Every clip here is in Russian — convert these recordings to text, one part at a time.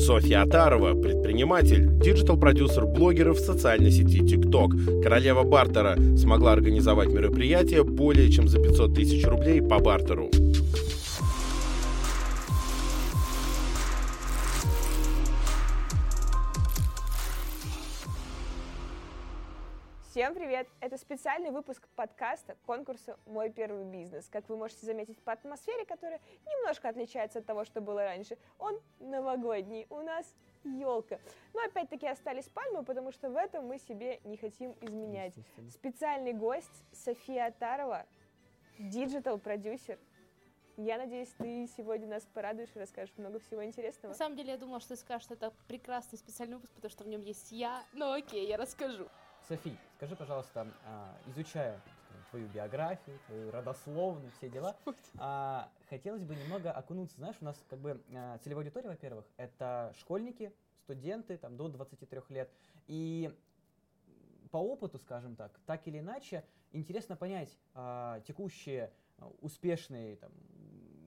Софья Аттарова, предприниматель, digital-продюсер блогеров в социальной сети TikTok. Королева бартера смогла организовать мероприятие более чем за 500 тысяч рублей по бартеру. Всем привет! Это специальный выпуск подкаста конкурса «Мой первый бизнес». Как вы можете заметить по атмосфере, которая немножко отличается от того, что было раньше, он новогодний. У нас елка. Но опять-таки остались пальмы, потому что в этом мы себе не хотим изменять. Специальный гость София Аттарова, digital-продюсер, я надеюсь, ты сегодня нас порадуешь и расскажешь много всего интересного. На самом деле, я думала, что ты скажешь, что это прекрасный специальный выпуск, потому что в нем есть я. Но окей, я расскажу. Софи, скажи, пожалуйста, а, изучая твою биографию, твою родословную, все дела, а, хотелось бы немного окунуться, знаешь, у нас как бы а, целевая аудитория, во-первых, это школьники, студенты, там, до 23 лет, и по опыту, скажем так, так или иначе, интересно понять текущие успешные там,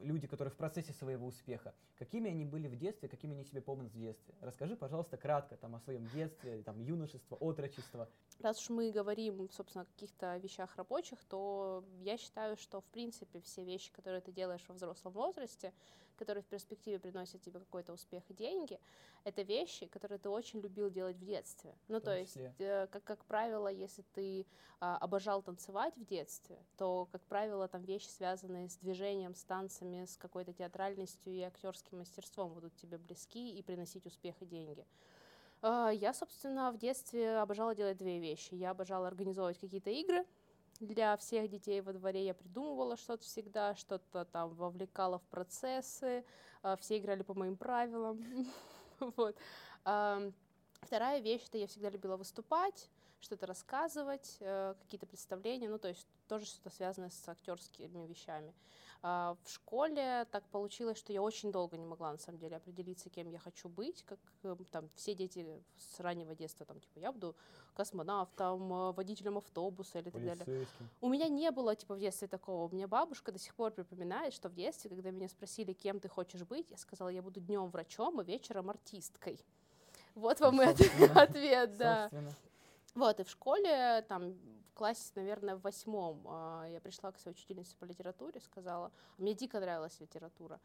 люди, которые в процессе своего успеха, какими они были в детстве, какими они себе помнят в детстве. Расскажи, пожалуйста, кратко там, о своем детстве, там, юношество, отрочество. Раз уж мы говорим, собственно, о каких-то вещах рабочих, то я считаю, что, в принципе, все вещи, которые ты делаешь во взрослом возрасте, которые в перспективе приносят тебе какой-то успех и деньги, это вещи, которые ты очень любил делать в детстве. Ну, то есть, э, как, как правило, если ты а, обожал танцевать в детстве, то, как правило, там вещи, связанные с движением, с танцами, с какой-то театральностью и актерским мастерством будут тебе близки и приносить успех и деньги. А, я, собственно, в детстве обожала делать две вещи. Я обожала организовывать какие-то игры, для всех детей во дворе я придумывала что-то всегда, что-то там вовлекала в процессы, а, все играли по моим правилам. вот. Вторая вещь, это я всегда любила выступать, что-то рассказывать, э, какие-то представления, ну, то есть тоже что-то связанное с актерскими вещами. А, в школе так получилось, что я очень долго не могла, на самом деле, определиться, кем я хочу быть, как э, там все дети с раннего детства, там, типа, я буду космонавтом, э, водителем автобуса или так далее. У меня не было, типа, в детстве такого. У меня бабушка до сих пор припоминает, что в детстве, когда меня спросили, кем ты хочешь быть, я сказала, я буду днем врачом, а вечером артисткой. Вот вам и ответ, да. Вот, и в школе, там, в классе, наверное, в восьмом а, я пришла к своей учительнице по литературе, сказала, мне дико нравилась литература,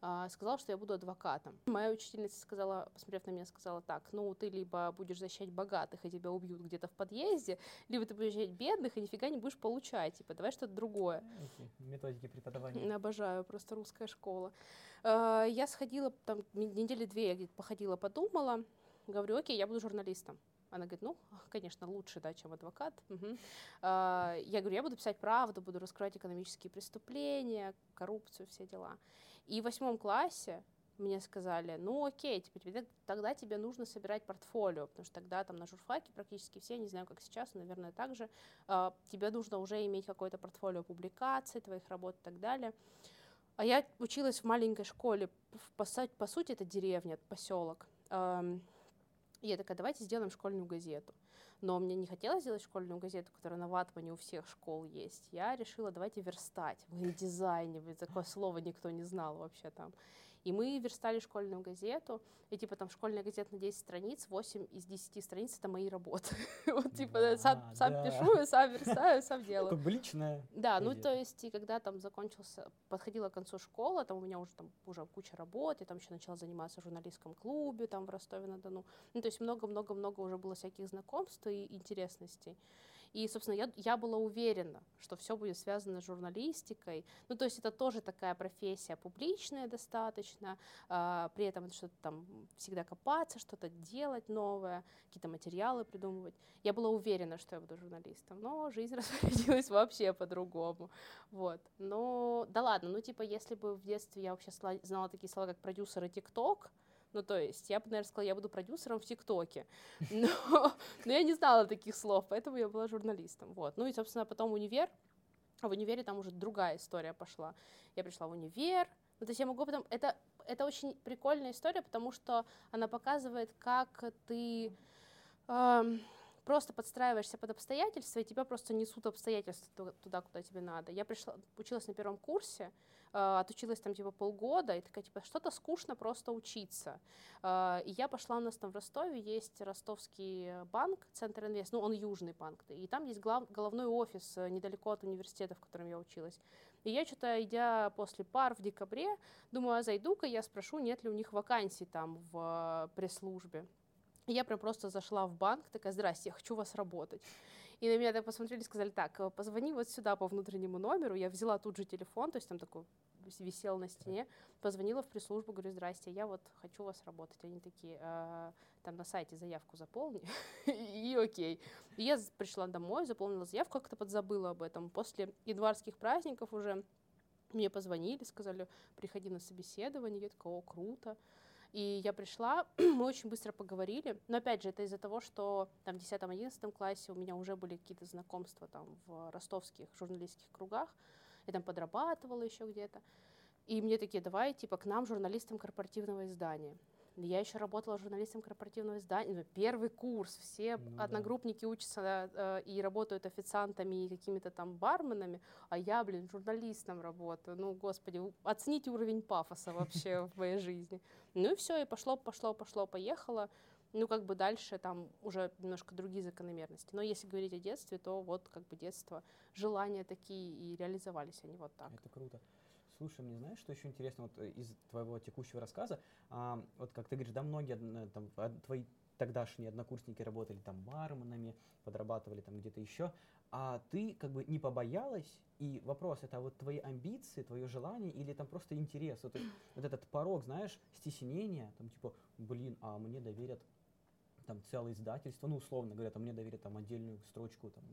а, сказала, что я буду адвокатом. Моя учительница сказала, посмотрев на меня, сказала так, ну, ты либо будешь защищать богатых, и тебя убьют где-то в подъезде, либо ты будешь защищать бедных, и нифига не будешь получать, типа, давай что-то другое. Эти методики преподавания. Обожаю, просто русская школа. А, я сходила, там, недели две я где-то походила, подумала, говорю, окей, я буду журналистом. Она говорит, ну, конечно, лучше, да, чем адвокат. Угу. Я говорю, я буду писать правду, буду раскрывать экономические преступления, коррупцию, все дела. И в восьмом классе мне сказали, ну окей, типа, тебе, тогда тебе нужно собирать портфолио, потому что тогда там на журфаке практически все, не знаю, как сейчас, но, наверное, так же, э, тебе нужно уже иметь какое-то портфолио публикаций, твоих работ и так далее. А я училась в маленькой школе, по, по сути, это деревня, поселок. И я такая, давайте сделаем школьную газету. Но мне не хотелось сделать школьную газету, которая на ватмане у всех школ есть. Я решила, давайте верстать в дизайне. Такое слово никто не знал вообще там. И мы верстали школьную газету, и типа там школьная газета на 10 страниц, 8 из 10 страниц это мои работы. вот типа сам, пишу, сам верстаю, сам делаю. Как бы личная. Да, ну то есть и когда там закончился, подходила к концу школы, там у меня уже там уже куча работы, я там еще начала заниматься в журналистском клубе там в Ростове-на-Дону. Ну то есть много-много-много уже было всяких знакомств и интересностей. И, собственно, я, я была уверена, что все будет связано с журналистикой. Ну, то есть это тоже такая профессия публичная достаточно, э, при этом что-то там всегда копаться, что-то делать новое, какие-то материалы придумывать. Я была уверена, что я буду журналистом, но жизнь распорядилась вообще по-другому. Вот. Но, да ладно, ну, типа, если бы в детстве я вообще знала такие слова, как продюсер и ТикТок, ну, то есть, я бы, наверное, сказала, я буду продюсером в ТикТоке. Но, но я не знала таких слов, поэтому я была журналистом. Вот. Ну и, собственно, потом универ. А в универе там уже другая история пошла. Я пришла в универ. Ну, то есть я могу потом... Это, это очень прикольная история, потому что она показывает, как ты... Эм, просто подстраиваешься под обстоятельства, и тебя просто несут обстоятельства туда, куда тебе надо. Я пришла, училась на первом курсе, отучилась там типа полгода, и такая, типа, что-то скучно просто учиться. Э, и я пошла, у нас там в Ростове есть ростовский банк, Центр Инвест, ну, он южный банк, и там есть глав, головной офис э, недалеко от университета, в котором я училась. И я что-то, идя после пар в декабре, думаю, а зайду-ка я спрошу, нет ли у них вакансий там в пресс-службе. И я прям просто зашла в банк, такая, здрасте, я хочу вас работать. И на меня так посмотрели, сказали, так, позвони вот сюда по внутреннему номеру. Я взяла тут же телефон, то есть там такой висел на стене, позвонила в пресс-службу, говорю, здрасте, я вот хочу у вас работать. Они такие, а, там на сайте заявку заполни, и окей. И я пришла домой, заполнила заявку, как-то подзабыла об этом. После январских праздников уже мне позвонили, сказали, приходи на собеседование. Я такая, о, круто. И я пришла, мы очень быстро поговорили. Но опять же, это из-за того, что там в 10-11 классе у меня уже были какие-то знакомства там в ростовских журналистских кругах. Я там подрабатывала еще где-то. И мне такие, давай, типа, к нам, журналистам корпоративного издания. Я еще работала журналистом корпоративного издания, ну, первый курс, все ну, одногруппники да. учатся э, и работают официантами и какими-то там барменами, а я, блин, журналистом работаю. Ну, господи, оцените уровень пафоса вообще в моей жизни. Ну и все, и пошло, пошло, пошло, поехало. Ну, как бы дальше там уже немножко другие закономерности. Но если говорить о детстве, то вот как бы детство, желания такие и реализовались они вот так. Это круто. Слушай, мне знаешь, что еще интересно вот э, из твоего текущего рассказа? А, вот как ты говоришь, да, многие э, там, твои тогдашние однокурсники работали там барменами, подрабатывали там где-то еще, а ты как бы не побоялась, и вопрос, это вот твои амбиции, твое желание, или там просто интерес, вот, вот этот порог, знаешь, стеснения, там типа, блин, а мне доверят там целое издательство, ну условно говоря, там мне доверят там отдельную строчку там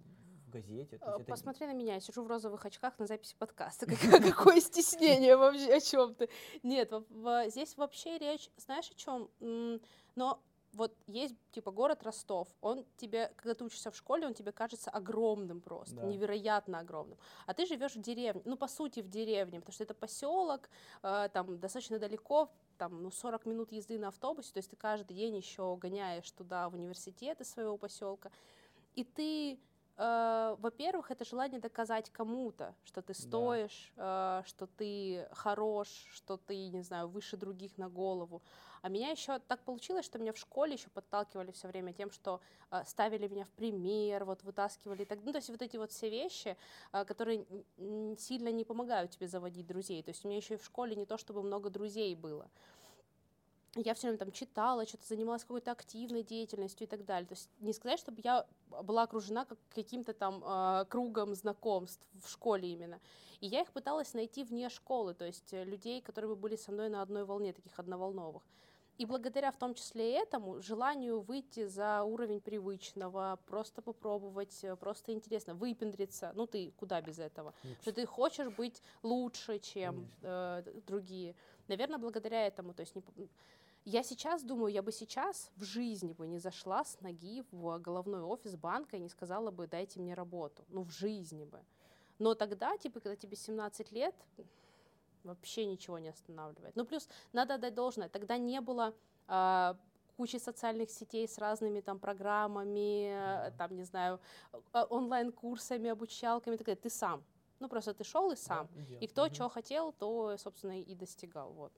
газете. Э, Посмотри это... на меня, я сижу в розовых очках на записи подкаста. Какое стеснение вообще, о чем ты? Нет, здесь вообще речь, знаешь, о чем? Но вот есть типа город Ростов, он тебе, когда ты учишься в школе, он тебе кажется огромным просто, да. невероятно огромным. А ты живешь в деревне, ну по сути в деревне, потому что это поселок, э, там достаточно далеко, там ну 40 минут езды на автобусе, то есть ты каждый день еще гоняешь туда в университет из своего поселка, и ты э, во-первых, это желание доказать кому-то, что ты стоишь, да. э, что ты хорош, что ты, не знаю, выше других на голову. А меня еще так получилось, что меня в школе еще подталкивали все время тем, что э, ставили меня в пример, вот вытаскивали так. Ну, то есть вот эти вот все вещи, э, которые сильно не помогают тебе заводить друзей. То есть у меня еще и в школе не то, чтобы много друзей было я все время там читала, что-то занималась какой-то активной деятельностью и так далее. То есть не сказать, чтобы я была окружена как каким-то там э, кругом знакомств в школе именно. И я их пыталась найти вне школы, то есть э, людей, которые были со мной на одной волне, таких одноволновых. И благодаря в том числе этому желанию выйти за уровень привычного, просто попробовать, э, просто интересно, выпендриться, ну ты куда без этого, Конечно. что ты хочешь быть лучше, чем э, другие. Наверное, благодаря этому, то есть не, я сейчас думаю, я бы сейчас в жизни бы не зашла с ноги в головной офис банка и не сказала бы, дайте мне работу. Ну, в жизни бы. Но тогда, типа, когда тебе 17 лет, вообще ничего не останавливает. Ну, плюс надо отдать должное, тогда не было э, кучи социальных сетей с разными там программами, mm-hmm. там, не знаю, а, онлайн-курсами, обучалками, так далее. Ты сам. Ну, просто ты шел и сам. Да, и кто mm-hmm. что хотел, то, собственно, и достигал. Вот.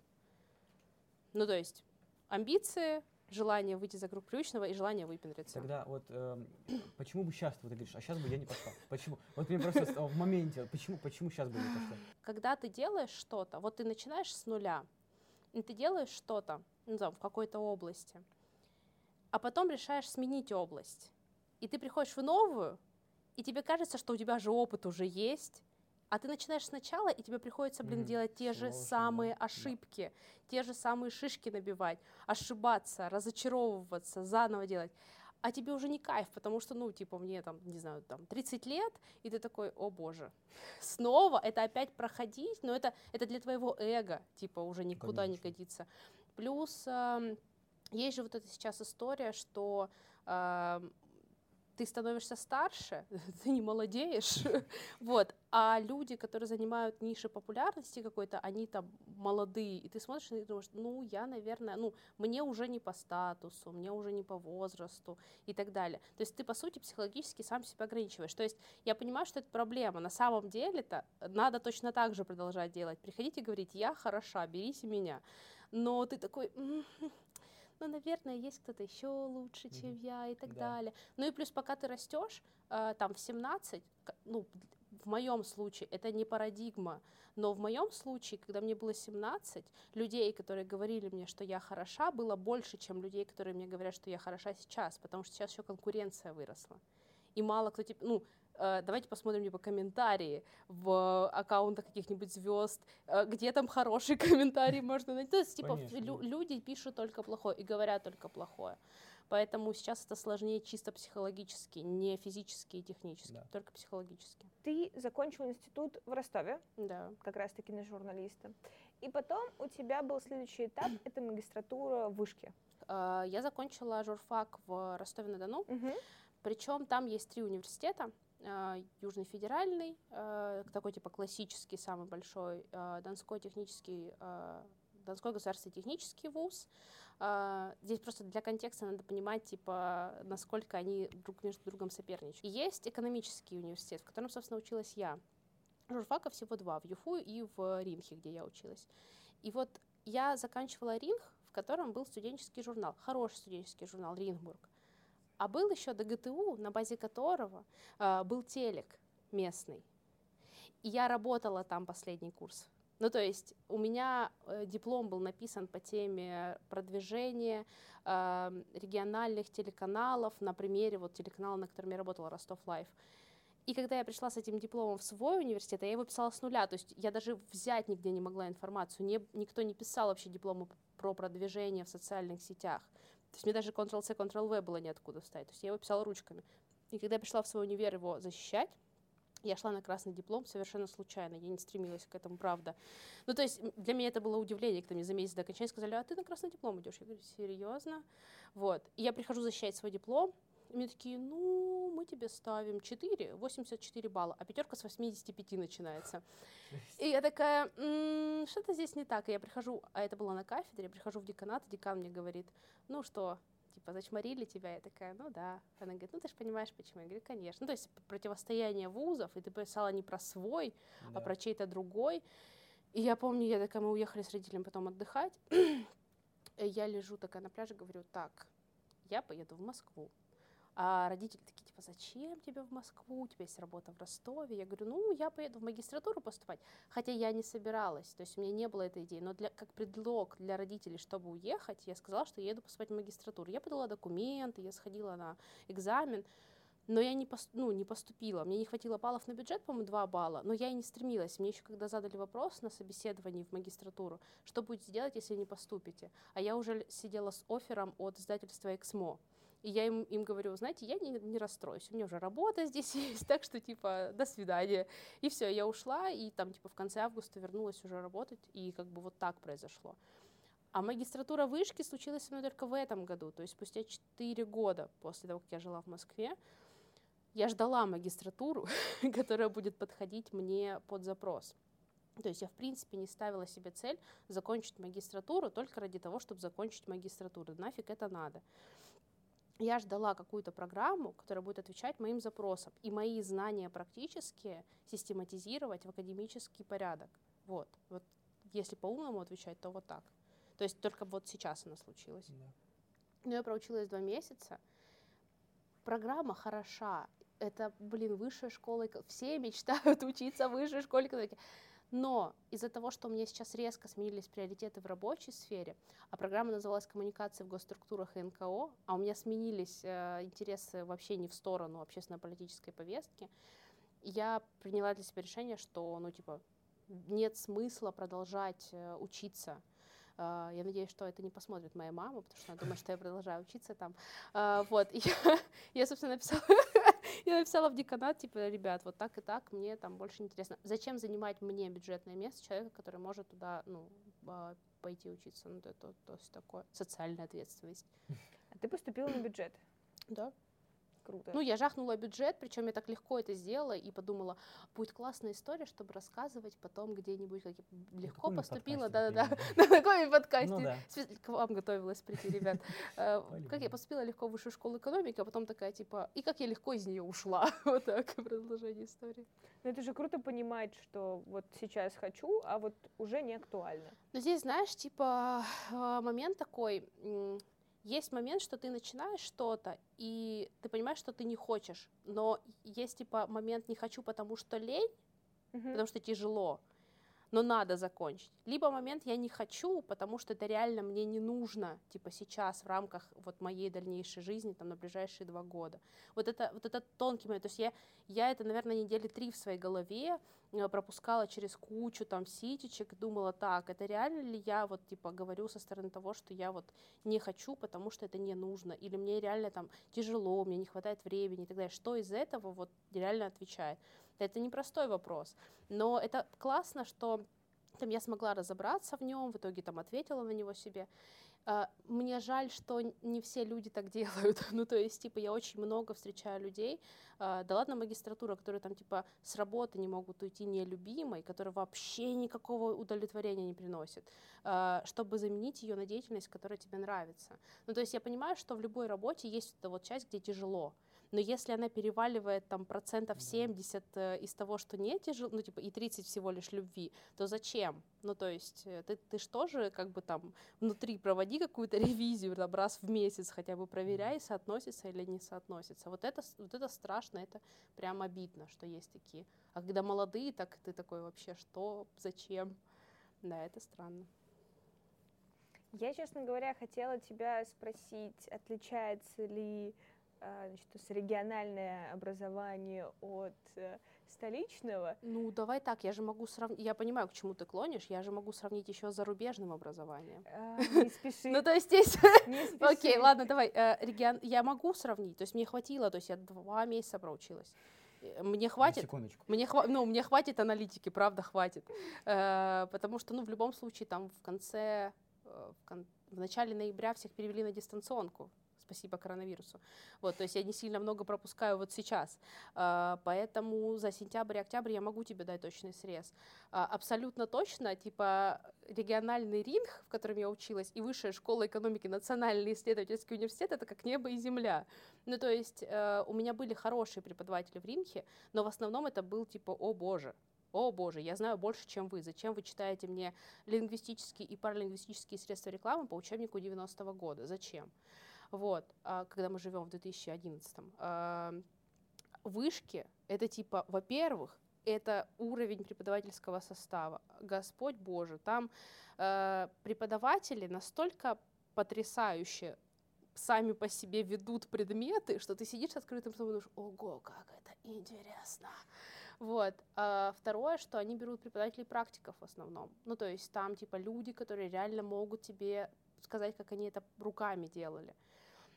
Ну, то есть амбиции, желание выйти за круг привычного и желание выпендриться. Тогда вот э, почему бы сейчас ты говоришь, а сейчас бы я не пошла? Почему? Вот мне просто в моменте, почему, почему сейчас бы не пошла? Когда ты делаешь что-то, вот ты начинаешь с нуля, и ты делаешь что-то, ну, там, в какой-то области, а потом решаешь сменить область, и ты приходишь в новую, и тебе кажется, что у тебя же опыт уже есть, а ты начинаешь сначала, и тебе приходится, блин, mm, делать те же самые ошибки, да. те же самые шишки набивать, ошибаться, разочаровываться, заново делать. А тебе уже не кайф, потому что, ну, типа, мне там, не знаю, там 30 лет, и ты такой, о боже, снова это опять проходить, но это, это для твоего эго, типа, уже никуда Конечно. не годится. Плюс э, есть же вот эта сейчас история, что э, ты становишься старше, ты не молодеешь, вот, а люди, которые занимают ниши популярности какой-то, они там молодые, и ты смотришь и думаешь, ну, я, наверное, ну, мне уже не по статусу, мне уже не по возрасту и так далее. То есть ты, по сути, психологически сам себя ограничиваешь. То есть я понимаю, что это проблема. На самом деле-то надо точно так же продолжать делать. Приходите и говорить, я хороша, берите меня. Но ты такой, ну, наверное, есть кто-то еще лучше, чем mm-hmm. я и так да. далее. Ну и плюс, пока ты растешь, э, там в 17, ну, в моем случае это не парадигма, но в моем случае, когда мне было 17, людей, которые говорили мне, что я хороша, было больше, чем людей, которые мне говорят, что я хороша сейчас, потому что сейчас еще конкуренция выросла. И мало кто, типа, ну, давайте посмотрим типа комментарии в аккаунтах каких-нибудь звезд, э, где там хороший комментарий можно найти. То есть, типа, лю- люди пишут только плохое и говорят только плохое. Поэтому сейчас это сложнее чисто психологически, не физически и технически, да. только психологически. Ты закончил институт в Ростове, да. как раз-таки на журналиста. И потом у тебя был следующий этап, это магистратура в Вышке. Э, я закончила журфак в Ростове-на-Дону. Угу. Причем там есть три университета. А, Южный федеральный, а, такой типа классический, самый большой, а, Донской технический, Донской государственный технический вуз. Здесь просто для контекста надо понимать, типа, насколько они друг между другом соперничают. И есть экономический университет, в котором, собственно, училась я. Журфака всего два, в ЮФУ и в Ринхе, где я училась. И вот я заканчивала Ринх, в котором был студенческий журнал, хороший студенческий журнал Ринбург. А был еще ДГТУ, на базе которого э, был телек местный. И я работала там последний курс. Ну, то есть у меня э, диплом был написан по теме продвижения э, региональных телеканалов на примере вот телеканала, на котором я работала, Ростов Лайф. И когда я пришла с этим дипломом в свой университет, я его писала с нуля, то есть я даже взять нигде не могла информацию, не, никто не писал вообще дипломы про продвижение в социальных сетях. То есть мне даже Ctrl-C, Ctrl-V было неоткуда вставить. То есть я его писала ручками. И когда я пришла в свой универ его защищать, я шла на красный диплом совершенно случайно, я не стремилась к этому, правда. Ну, то есть для меня это было удивление, когда мне за месяц до окончания сказали, а ты на красный диплом идешь. Я говорю, серьезно? Вот. И я прихожу защищать свой диплом, мне такие, ну, мы тебе ставим 4, 84 балла, а пятерка с 85 начинается. И я такая, м-м, что-то здесь не так. И я прихожу, а это было на кафедре, я прихожу в деканат, декан мне говорит, ну что, типа, зачморили тебя? Я такая, ну да. Она говорит, ну ты же понимаешь, почему. Я говорю, конечно. Ну, то есть противостояние вузов, и ты писала не про свой, а да. а про чей-то другой. И я помню, я такая, мы уехали с родителями потом отдыхать, я лежу такая на пляже, говорю, так, я поеду в Москву. А родители такие, типа, зачем тебе в Москву, у тебя есть работа в Ростове. Я говорю, ну, я поеду в магистратуру поступать. Хотя я не собиралась, то есть у меня не было этой идеи. Но для, как предлог для родителей, чтобы уехать, я сказала, что я еду поступать в магистратуру. Я подала документы, я сходила на экзамен. Но я не, пост, ну, не поступила. Мне не хватило баллов на бюджет, по-моему, 2 балла. Но я и не стремилась. Мне еще когда задали вопрос на собеседовании в магистратуру, что будете делать, если не поступите? А я уже сидела с оффером от издательства «Эксмо». И я им, им говорю, знаете, я не, не расстроюсь, у меня уже работа здесь есть, так что, типа, до свидания. И все, я ушла, и там, типа, в конце августа вернулась уже работать, и как бы вот так произошло. А магистратура вышки случилась со мной только в этом году, то есть спустя 4 года после того, как я жила в Москве, я ждала магистратуру, которая будет подходить мне под запрос. То есть я, в принципе, не ставила себе цель закончить магистратуру только ради того, чтобы закончить магистратуру. Нафиг это надо я ждала какую-то программу, которая будет отвечать моим запросам, и мои знания практические систематизировать в академический порядок. Вот. вот если по-умному отвечать, то вот так. То есть только вот сейчас она случилась. Да. Но я проучилась два месяца. Программа хороша. Это, блин, высшая школа. Все мечтают учиться в высшей школе экономики. Но из-за того, что у меня сейчас резко сменились приоритеты в рабочей сфере, а программа называлась «Коммуникации в госструктурах и НКО», а у меня сменились э, интересы вообще не в сторону общественно-политической повестки, я приняла для себя решение, что, ну, типа, нет смысла продолжать э, учиться Uh, я надеюсь, что это не посмотрит моя мама, потому что она думает, что я продолжаю учиться там. Uh, вот, я, я, собственно, написала я написала в деканат, типа, ребят, вот так и так, мне там больше интересно. Зачем занимать мне бюджетное место человека, который может туда, ну, а, пойти учиться? Ну, это то есть такое, социальная ответственность. А ты поступила на бюджет? Да. Круто. Ну, я жахнула бюджет, причем я так легко это сделала и подумала, будет классная история, чтобы рассказывать потом где-нибудь, как я легко каком-нибудь поступила, да-да-да, на каком-нибудь подкасте. Ну да. К вам готовилась прийти, ребят. Э, Как я поступила легко в высшую школу экономики, а потом такая, типа, и как я легко из нее ушла. Вот так, продолжение истории. Но это же круто понимать, что вот сейчас хочу, а вот уже не актуально. Но здесь, знаешь, типа, а, момент такой, есть момент, что ты начинаешь что-то, и ты понимаешь, что ты не хочешь, но есть, типа, момент «не хочу, потому что лень», Мгм. потому что тяжело, но надо закончить. Либо момент «я не хочу, потому что это реально мне не нужно, типа, сейчас в рамках вот моей дальнейшей жизни, там, на ближайшие два года». Вот это, вот это тонкий момент. То есть я, я это, наверное, недели три в своей голове э, пропускала через кучу там ситечек, думала, так, это реально ли я вот, типа, говорю со стороны того, что я вот не хочу, потому что это не нужно, или мне реально там тяжело, мне не хватает времени и так далее. Что из этого вот реально отвечает? Это непростой вопрос, но это классно, что там я смогла разобраться в нем, в итоге там ответила на него себе. А, Мне жаль, что не все люди так делают. Ну, то есть, типа, я очень много встречаю людей, а, да ладно магистратура, которые там, типа, с работы не могут уйти нелюбимой, которая вообще никакого удовлетворения не приносит, а, чтобы заменить ее на деятельность, которая тебе нравится. Ну, то есть я понимаю, что в любой работе есть эта вот часть, где тяжело. Но если она переваливает там процентов Да. 70 э, из того, что не тяжело, ну типа и 30 всего лишь любви, то зачем? Ну то есть э, ты, ты ж тоже как бы там внутри проводи какую-то ревизию там, раз в месяц хотя бы проверяй, соотносится или не соотносится. Вот это, вот это страшно, это прям обидно, что есть такие. А когда молодые, так ты такой вообще, что, зачем? Да, это странно. Я, честно говоря, хотела тебя спросить, отличается ли значит, то есть региональное образование от э, столичного? Ну, давай так, я же могу сравнить, я понимаю, к чему ты клонишь, я же могу сравнить еще с зарубежным образованием. А, не спеши, Ну, то есть здесь. Окей, ладно, давай. э, регион... Я могу сравнить, то есть мне хватило, то есть я два месяца проучилась. Э, Мне На хватит, Секундочку. мне, хва... ну, мне хватит аналитики, правда, хватит. Э, потому что, ну, в любом случае, там в конце, в, кон- в начале ноября всех перевели на дистанционку. Спасибо коронавирусу. Вот, то есть я не сильно много пропускаю вот сейчас. Э, поэтому за сентябрь и октябрь я могу тебе дать точный срез. А, абсолютно точно, типа региональный ринг, в котором я училась, и высшая школа экономики, национальный исследовательский университет, это как небо и земля. Ну, то есть э, у меня были хорошие преподаватели в ринге, но в основном это был типа, о боже, о боже, я знаю больше, чем вы. Зачем вы читаете мне лингвистические и паралингвистические средства рекламы по учебнику 90-го года? Зачем? Вот, а, когда мы живем в 2011. А, Вышки — это типа, во-первых, это уровень преподавательского состава. Господь Боже, там э, преподаватели настолько потрясающе сами по себе ведут предметы, что ты сидишь с открытым ртом и думаешь, ого, как это интересно. Вот. А второе, что они берут преподавателей практиков в основном. Ну, то есть там типа люди, которые реально могут тебе сказать, как они это руками делали.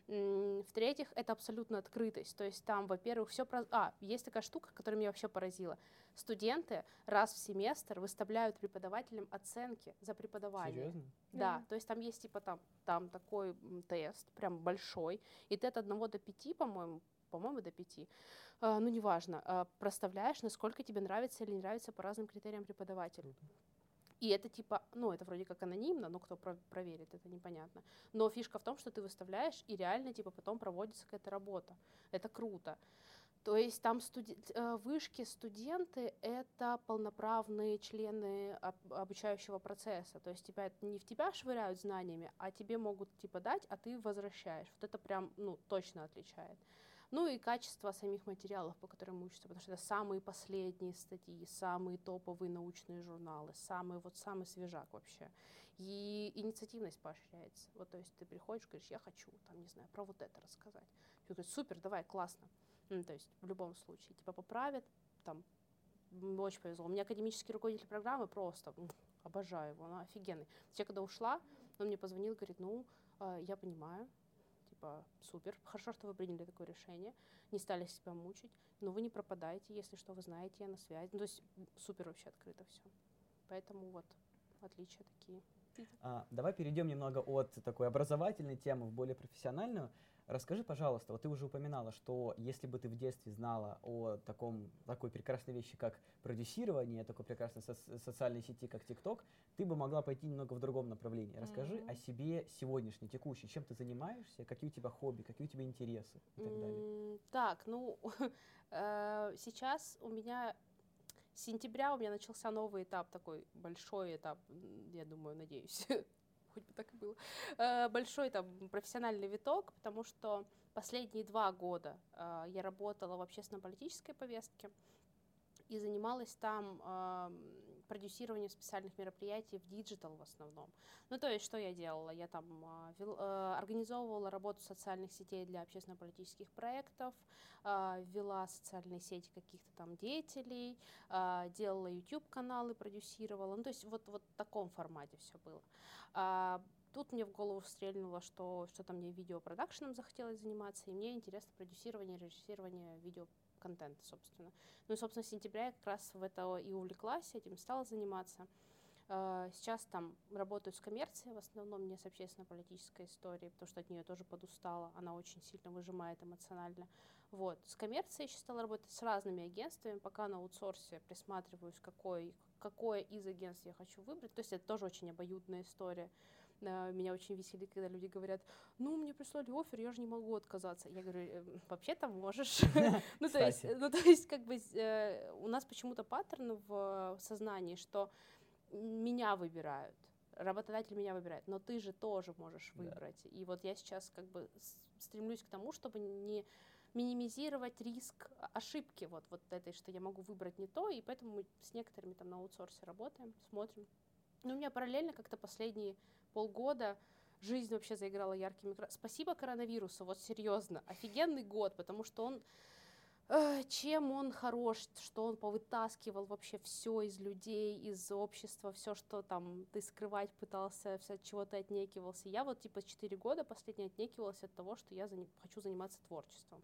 В-третьих, это абсолютно открытость. То есть там, во-первых, все про... А, есть такая штука, которая меня вообще поразила. Студенты раз в семестр выставляют преподавателям оценки за преподавание. Серьезно? Да, Мгм. то есть там есть типа там, там такой тест, прям большой, и ты от одного до пяти, по-моему, по-моему, до пяти, а, ну неважно, а, проставляешь, насколько тебе нравится или не нравится по разным критериям преподаватель. И это типа, ну это вроде как анонимно, но кто про- проверит, это непонятно. Но фишка в том, что ты выставляешь, и реально типа потом проводится какая-то работа. Это круто. То есть там студи- э, вышки студенты — это полноправные члены об- обучающего процесса. То есть тебя не в тебя швыряют знаниями, а тебе могут типа дать, а ты возвращаешь. Вот это прям ну, точно отличает. Ну и качество самих материалов, по которым учатся, потому что это самые последние статьи, самые топовые научные журналы, самый вот самый свежак вообще. И инициативность поощряется. Вот, то есть ты приходишь, говоришь, я хочу, там, не знаю, про вот это рассказать. Ты говоришь, супер, давай, классно. Ну, то есть в любом случае тебя поправят, там, очень повезло. У меня академический руководитель программы просто, обожаю его, он офигенный. Я когда ушла, он мне позвонил, говорит, ну, э, я понимаю, типа, супер, хорошо, что вы приняли такое решение, не стали себя мучить, но вы не пропадаете, если что, вы знаете, я на связи. Ну, то есть супер вообще открыто все. Поэтому вот отличия такие. А, давай перейдем немного от такой образовательной темы в более профессиональную. Расскажи, пожалуйста, вот ты уже упоминала, что если бы ты в детстве знала о таком, такой прекрасной вещи, как продюсирование, такой прекрасной соци- социальной сети, как ТикТок, ты бы могла пойти немного в другом направлении. Расскажи Мгм. о себе сегодняшней, текущей, чем ты занимаешься, какие у тебя хобби, какие у тебя интересы и так далее. М, Так, ну, э, сейчас у меня с сентября у меня начался новый этап, такой большой этап, я думаю, надеюсь, хоть бы так и было, э, большой там профессиональный виток, потому что последние два года э, я работала в общественно-политической повестке и занималась там ам, продюсированием специальных мероприятий в digital в основном. Ну, то есть, что я делала? Я там а, вел- э, организовывала работу социальных сетей для общественно-политических проектов, а, вела социальные сети каких-то там деятелей, а, делала YouTube-каналы, продюсировала. Ну, то есть, вот, вот в таком формате все было. Тут мне в голову стрельнуло, что что-то мне видеопродакшеном захотелось заниматься, и мне интересно продюсирование, режиссирование видеоконтента, собственно. Ну и, собственно, с сентября я как раз в это и увлеклась, этим стала заниматься. Э, Сейчас там работаю с коммерцией, в основном не с общественно-политической историей, потому что от нее тоже подустала, она очень сильно выжимает эмоционально. Вот. С коммерцией сейчас стала работать с разными агентствами, пока на аутсорсе присматриваюсь, какой, какое из агентств я хочу выбрать. То есть это тоже очень обоюдная история. Э, Меня очень веселит, когда люди говорят, ну, мне прислали офер, я же не могу отказаться. Я говорю, «Э, вообще-то можешь. Ну, то есть, ну, то есть, как бы, э, у нас почему-то паттерн в сознании, что меня выбирают, работодатель меня выбирает, но ты же тоже можешь Да. выбрать. И вот я сейчас как бы стремлюсь к тому, чтобы не минимизировать риск ошибки вот, вот этой, что я могу выбрать не то, и поэтому мы с некоторыми там на аутсорсе работаем, смотрим. Но у меня параллельно как-то последние полгода жизнь вообще заиграла яркими кра- Спасибо коронавирусу, вот серьезно, офигенный год, потому что он э, чем он хорош, что он повытаскивал вообще все из людей, из общества, все, что там ты скрывать пытался, все, от чего ты отнекивался. Я вот типа 4 года последние отнекивалась от того, что я зани- хочу заниматься творчеством.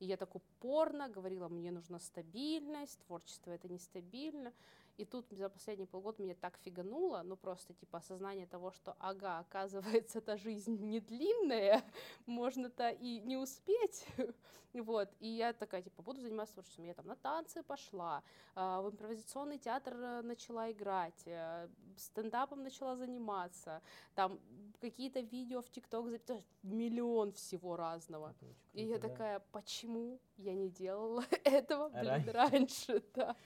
И я так упорно говорила, мне нужна стабильность, творчество это нестабильно. И тут за последние полгода меня так фигануло, ну просто типа осознание того, что ага, оказывается, эта жизнь не длинная, можно-то и не успеть. Вот, и я такая, типа, буду заниматься творчеством. Я там на танцы пошла, а, в импровизационный театр э, начала играть, э, стендапом начала заниматься, там какие-то видео в ТикТок, миллион всего разного. Очень И я круто, да. такая, почему я не делала этого, блин, Раньше. раньше, да.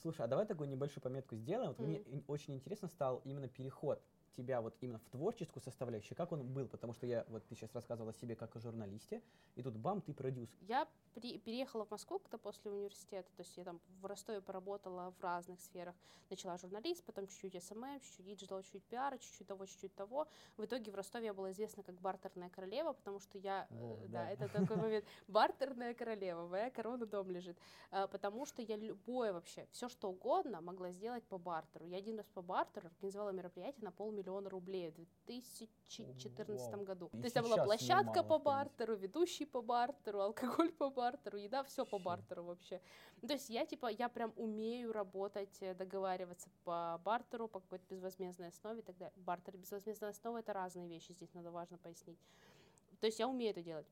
Слушай, а давай такую небольшую пометку сделаем. Вот мне Мгм. ин- очень интересно стал именно переход тебя вот именно в творческую составляющую, как он был, потому что я, вот ты сейчас рассказывала о себе как о журналисте, и тут бам, ты продюсер. Я при- переехала в Москву когда после университета, то есть я там в Ростове поработала в разных сферах. Начала журналист, потом чуть-чуть SMM, чуть-чуть digital, чуть-чуть пиара, чуть-чуть того, чуть-чуть того. В итоге в Ростове я была известна как бартерная королева, потому что я, э, Во, да, да. это такой момент, бартерная королева, моя корона дома лежит, Э, потому что я любое вообще, все что угодно могла сделать по бартеру. Я один раз по бартеру организовала мероприятие на полмиллиона рублей в 2014 Вау. году. И То есть там была площадка по бартеру, ведущий по бартеру, алкоголь по бартеру, еда, все по бартеру вообще. Ну, То есть я типа, я прям умею работать, э, договариваться по бартеру, по какой-то безвозмездной основе и так далее. Бартер и безвозмездная основа это разные вещи, здесь надо важно пояснить. То есть я умею это делать.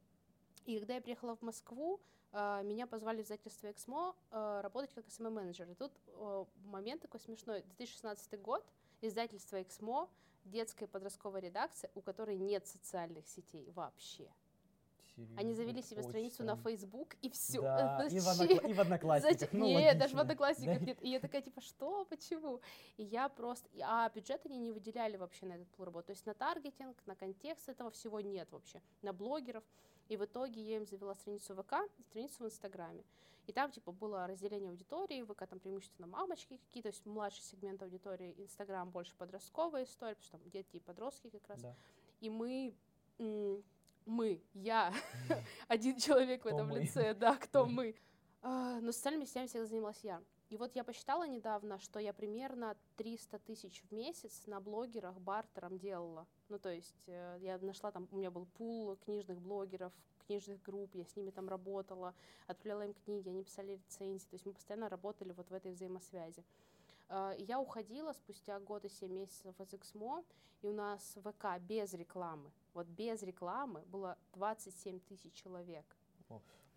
И когда я приехала в Москву, э, меня позвали в издательство «Эксмо» э, работать как SMM-менеджер. И тут момент такой смешной. 2016 год, издательство «Эксмо», детская подростковая редакция, у которой нет социальных сетей вообще. Они завели себе Очень страницу на странно. Facebook, и все. Да, и, в однокла- и в одноклассниках. ну, Нет, даже в логично. одноклассниках Да. нет. И я такая, типа, что, почему? И я просто... А бюджет они не выделяли вообще на этот пул работ. То есть на таргетинг, на контекст этого всего нет вообще. На блогеров. И в итоге я им завела страницу ВК страницу в Инстаграме. И там, типа, было разделение аудитории, ВК там преимущественно мамочки какие-то, то есть младший сегмент аудитории, Инстаграм больше подростковая история, потому что там дети и подростки как раз. Да. И мы, мы, я, один человек в этом лице, да, кто Мы. мы. А, Но социальными сетями всегда занималась я. И вот я посчитала недавно, что я примерно 300 тысяч в месяц на блогерах бартером делала. Ну, то есть э, я нашла там, у меня был пул книжных блогеров, книжных групп, я с ними там работала, отправляла им книги, они писали рецензии, то есть мы постоянно работали вот в этой взаимосвязи. Э, Я уходила спустя год и 7 месяцев из Эксмо, и у нас ВК без рекламы, вот без рекламы было 27 тысяч человек.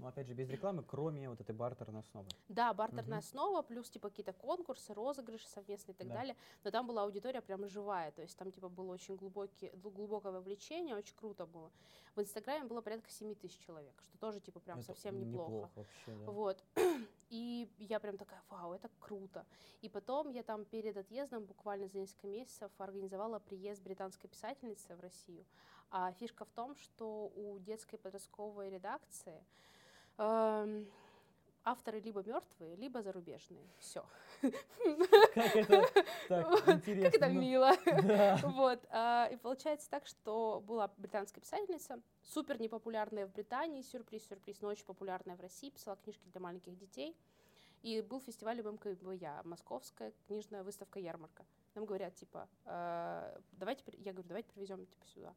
Ну, опять же, без рекламы, кроме вот этой бартерной основы. Да, бартерная Мгм. основа, плюс типа какие-то конкурсы, розыгрыши совместные и так Да. далее. Но там была аудитория прям живая, то есть там типа было очень глубокий, глу- глубокое вовлечение, очень круто было. В Инстаграме было порядка 7 тысяч человек, что тоже типа прям Это совсем неплохо. вообще, да. Вот. И я прям такая, вау, это круто. И потом я там перед отъездом, буквально за несколько месяцев, организовала приезд британской писательницы в Россию. А фишка в том, что у детской подростковой редакции авторы либо мертвые, либо зарубежные. Все. Как это так интересно. Как это ну, мило. Да. Вот, а, и получается так, что была британская писательница, супер непопулярная в Британии, сюрприз-сюрприз, но очень популярная в России, писала книжки для маленьких детей. И был фестиваль МКБЯ, Московская книжная выставка «Ярмарка». Нам говорят, типа, «Э, давайте, при-» я говорю, давайте привезем типа сюда.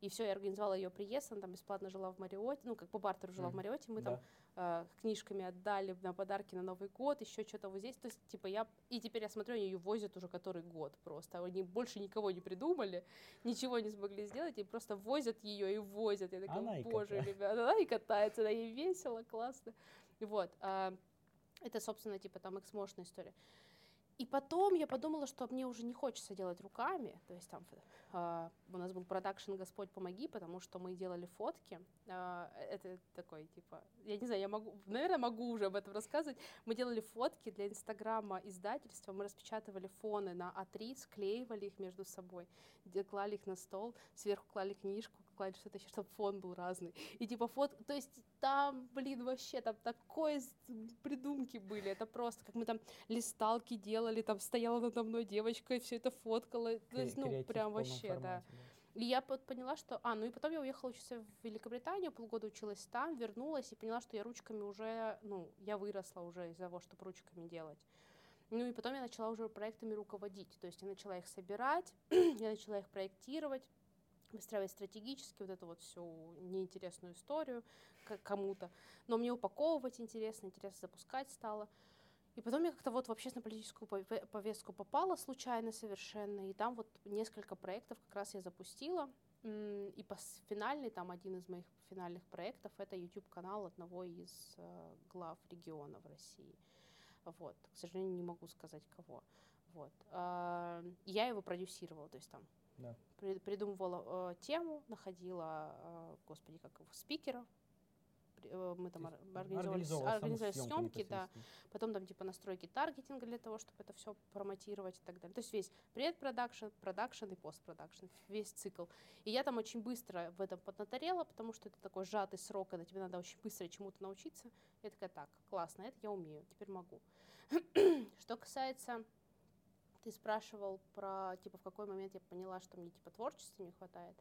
И все, я организовала ее приезд, она там бесплатно жила в Мариоте, ну, как по бартеру жила в Мгм. Мариоте, мы там Да. э, книжками отдали на подарки на Новый год, еще что-то вот здесь. То есть, типа, я... И теперь я смотрю, они ее возят уже который год просто. Они больше никого не придумали, ничего не смогли сделать, и просто возят ее и возят. Я такая, Она и боже, катается». ребята, она и катается, да, ей весело, классно. Вот. а, это, собственно, типа, там эксмошная история. И потом я подумала, что мне уже не хочется делать руками. То есть там а, у нас был продакшн «Господь, помоги», потому что мы делали фотки. А, это такой, типа, я не знаю, я могу, наверное, могу уже об этом рассказывать. Мы делали фотки для Инстаграма издательства, мы распечатывали фоны на А3, склеивали их между собой, клали их на стол, сверху клали книжку, клали что-то еще, чтобы фон был разный. И типа фот, то есть там, блин, вообще там такой с- придумки были, это просто, как мы там листалки делали, там стояла надо мной девочка и все это фоткала, то есть, ну, прям вообще, да. И я поняла, что... А, ну и потом я уехала учиться в Великобританию, полгода училась там, вернулась и поняла, что я ручками уже... Ну, я выросла уже из-за того, чтобы ручками делать. Ну и потом я начала уже проектами руководить. То есть я начала их собирать, я начала их проектировать, выстраивать стратегически вот эту вот всю неинтересную историю кому-то. Но мне упаковывать интересно, интересно запускать стало. И потом я как-то вот в общественно-политическую пове- повестку попала случайно совершенно, и там вот несколько проектов как раз я запустила. И пос- финальный, там один из моих финальных проектов, это YouTube-канал одного из э, глав региона в России. Вот. К сожалению, не могу сказать кого. Вот. А, Я его продюсировала, то есть там Да. при- придумывала э, тему, находила, э, господи, как его, спикеров, э, мы там организовали, организовали съемку съемки, да, потом там типа настройки таргетинга для того, чтобы это все промотировать и так далее. То есть весь предпродакшн, продакшн и постпродакшн, весь цикл. И я там очень быстро в этом поднаторела, потому что это такой сжатый срок, когда тебе надо очень быстро чему-то научиться. Я такая, так, классно, это я умею, теперь могу. Что касается ты спрашивал про, типа, в какой момент я поняла, что мне, типа, творчества не хватает.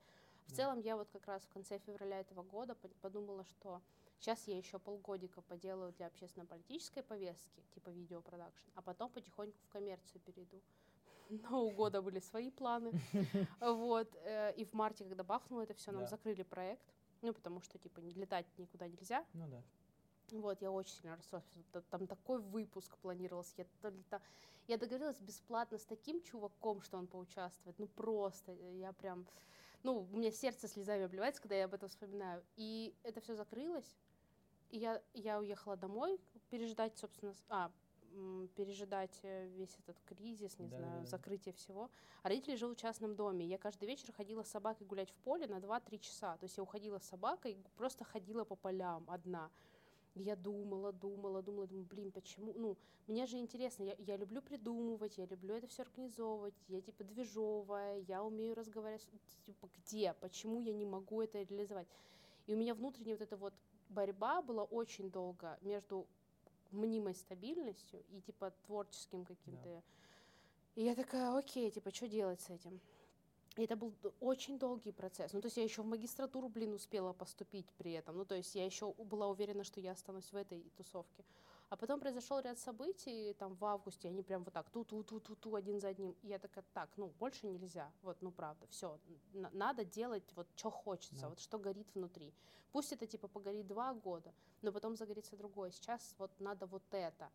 В Да. целом, я вот как раз в конце февраля этого года по- подумала, что сейчас я еще полгодика поделаю для общественно-политической повестки, типа видеопродакшн, а потом потихоньку в коммерцию перейду. Но у года были свои планы. Вот. э, И в марте, когда бахнуло это все, нам закрыли проект. Ну, потому что, типа, не летать никуда нельзя. Ну да. Вот, я очень сильно расстроилась. Там такой выпуск планировался. Я, то я договорилась бесплатно с таким чуваком, что он поучаствует. Ну просто, я прям... Ну, у меня сердце слезами обливается, когда я об этом вспоминаю. И это все закрылось. И я, я уехала домой переждать, собственно... А, пережидать э, весь этот кризис, не знаю, Да-да-да. закрытие всего. А родители живут в частном доме. Я каждый вечер ходила с собакой гулять в поле на 2-3 часа. То есть я уходила с собакой, просто ходила по полям одна. Я думала, думала, думала, думаю, блин, почему? Ну, мне же интересно, я, я люблю придумывать, я люблю это все организовывать, я типа движовая, я умею разговаривать, типа, где, почему я не могу это реализовать? И у меня внутренняя вот эта вот борьба была очень долго между мнимой стабильностью и типа творческим каким-то. И я такая, окей, типа, что делать с этим? И это был очень долгий процесс. Ну, то есть я еще в магистратуру, блин, успела поступить при этом. Ну, то есть я еще была уверена, что я останусь в этой тусовке. А потом произошел ряд событий, там в августе, они прям вот так ту-ту-ту-ту-ту один за одним. И я такая, так, ну, больше нельзя. Вот, ну, правда, все. Надо делать вот, что хочется, Да. вот что горит внутри. Пусть это, типа, погорит два года, но потом загорится другое. Сейчас вот надо вот это.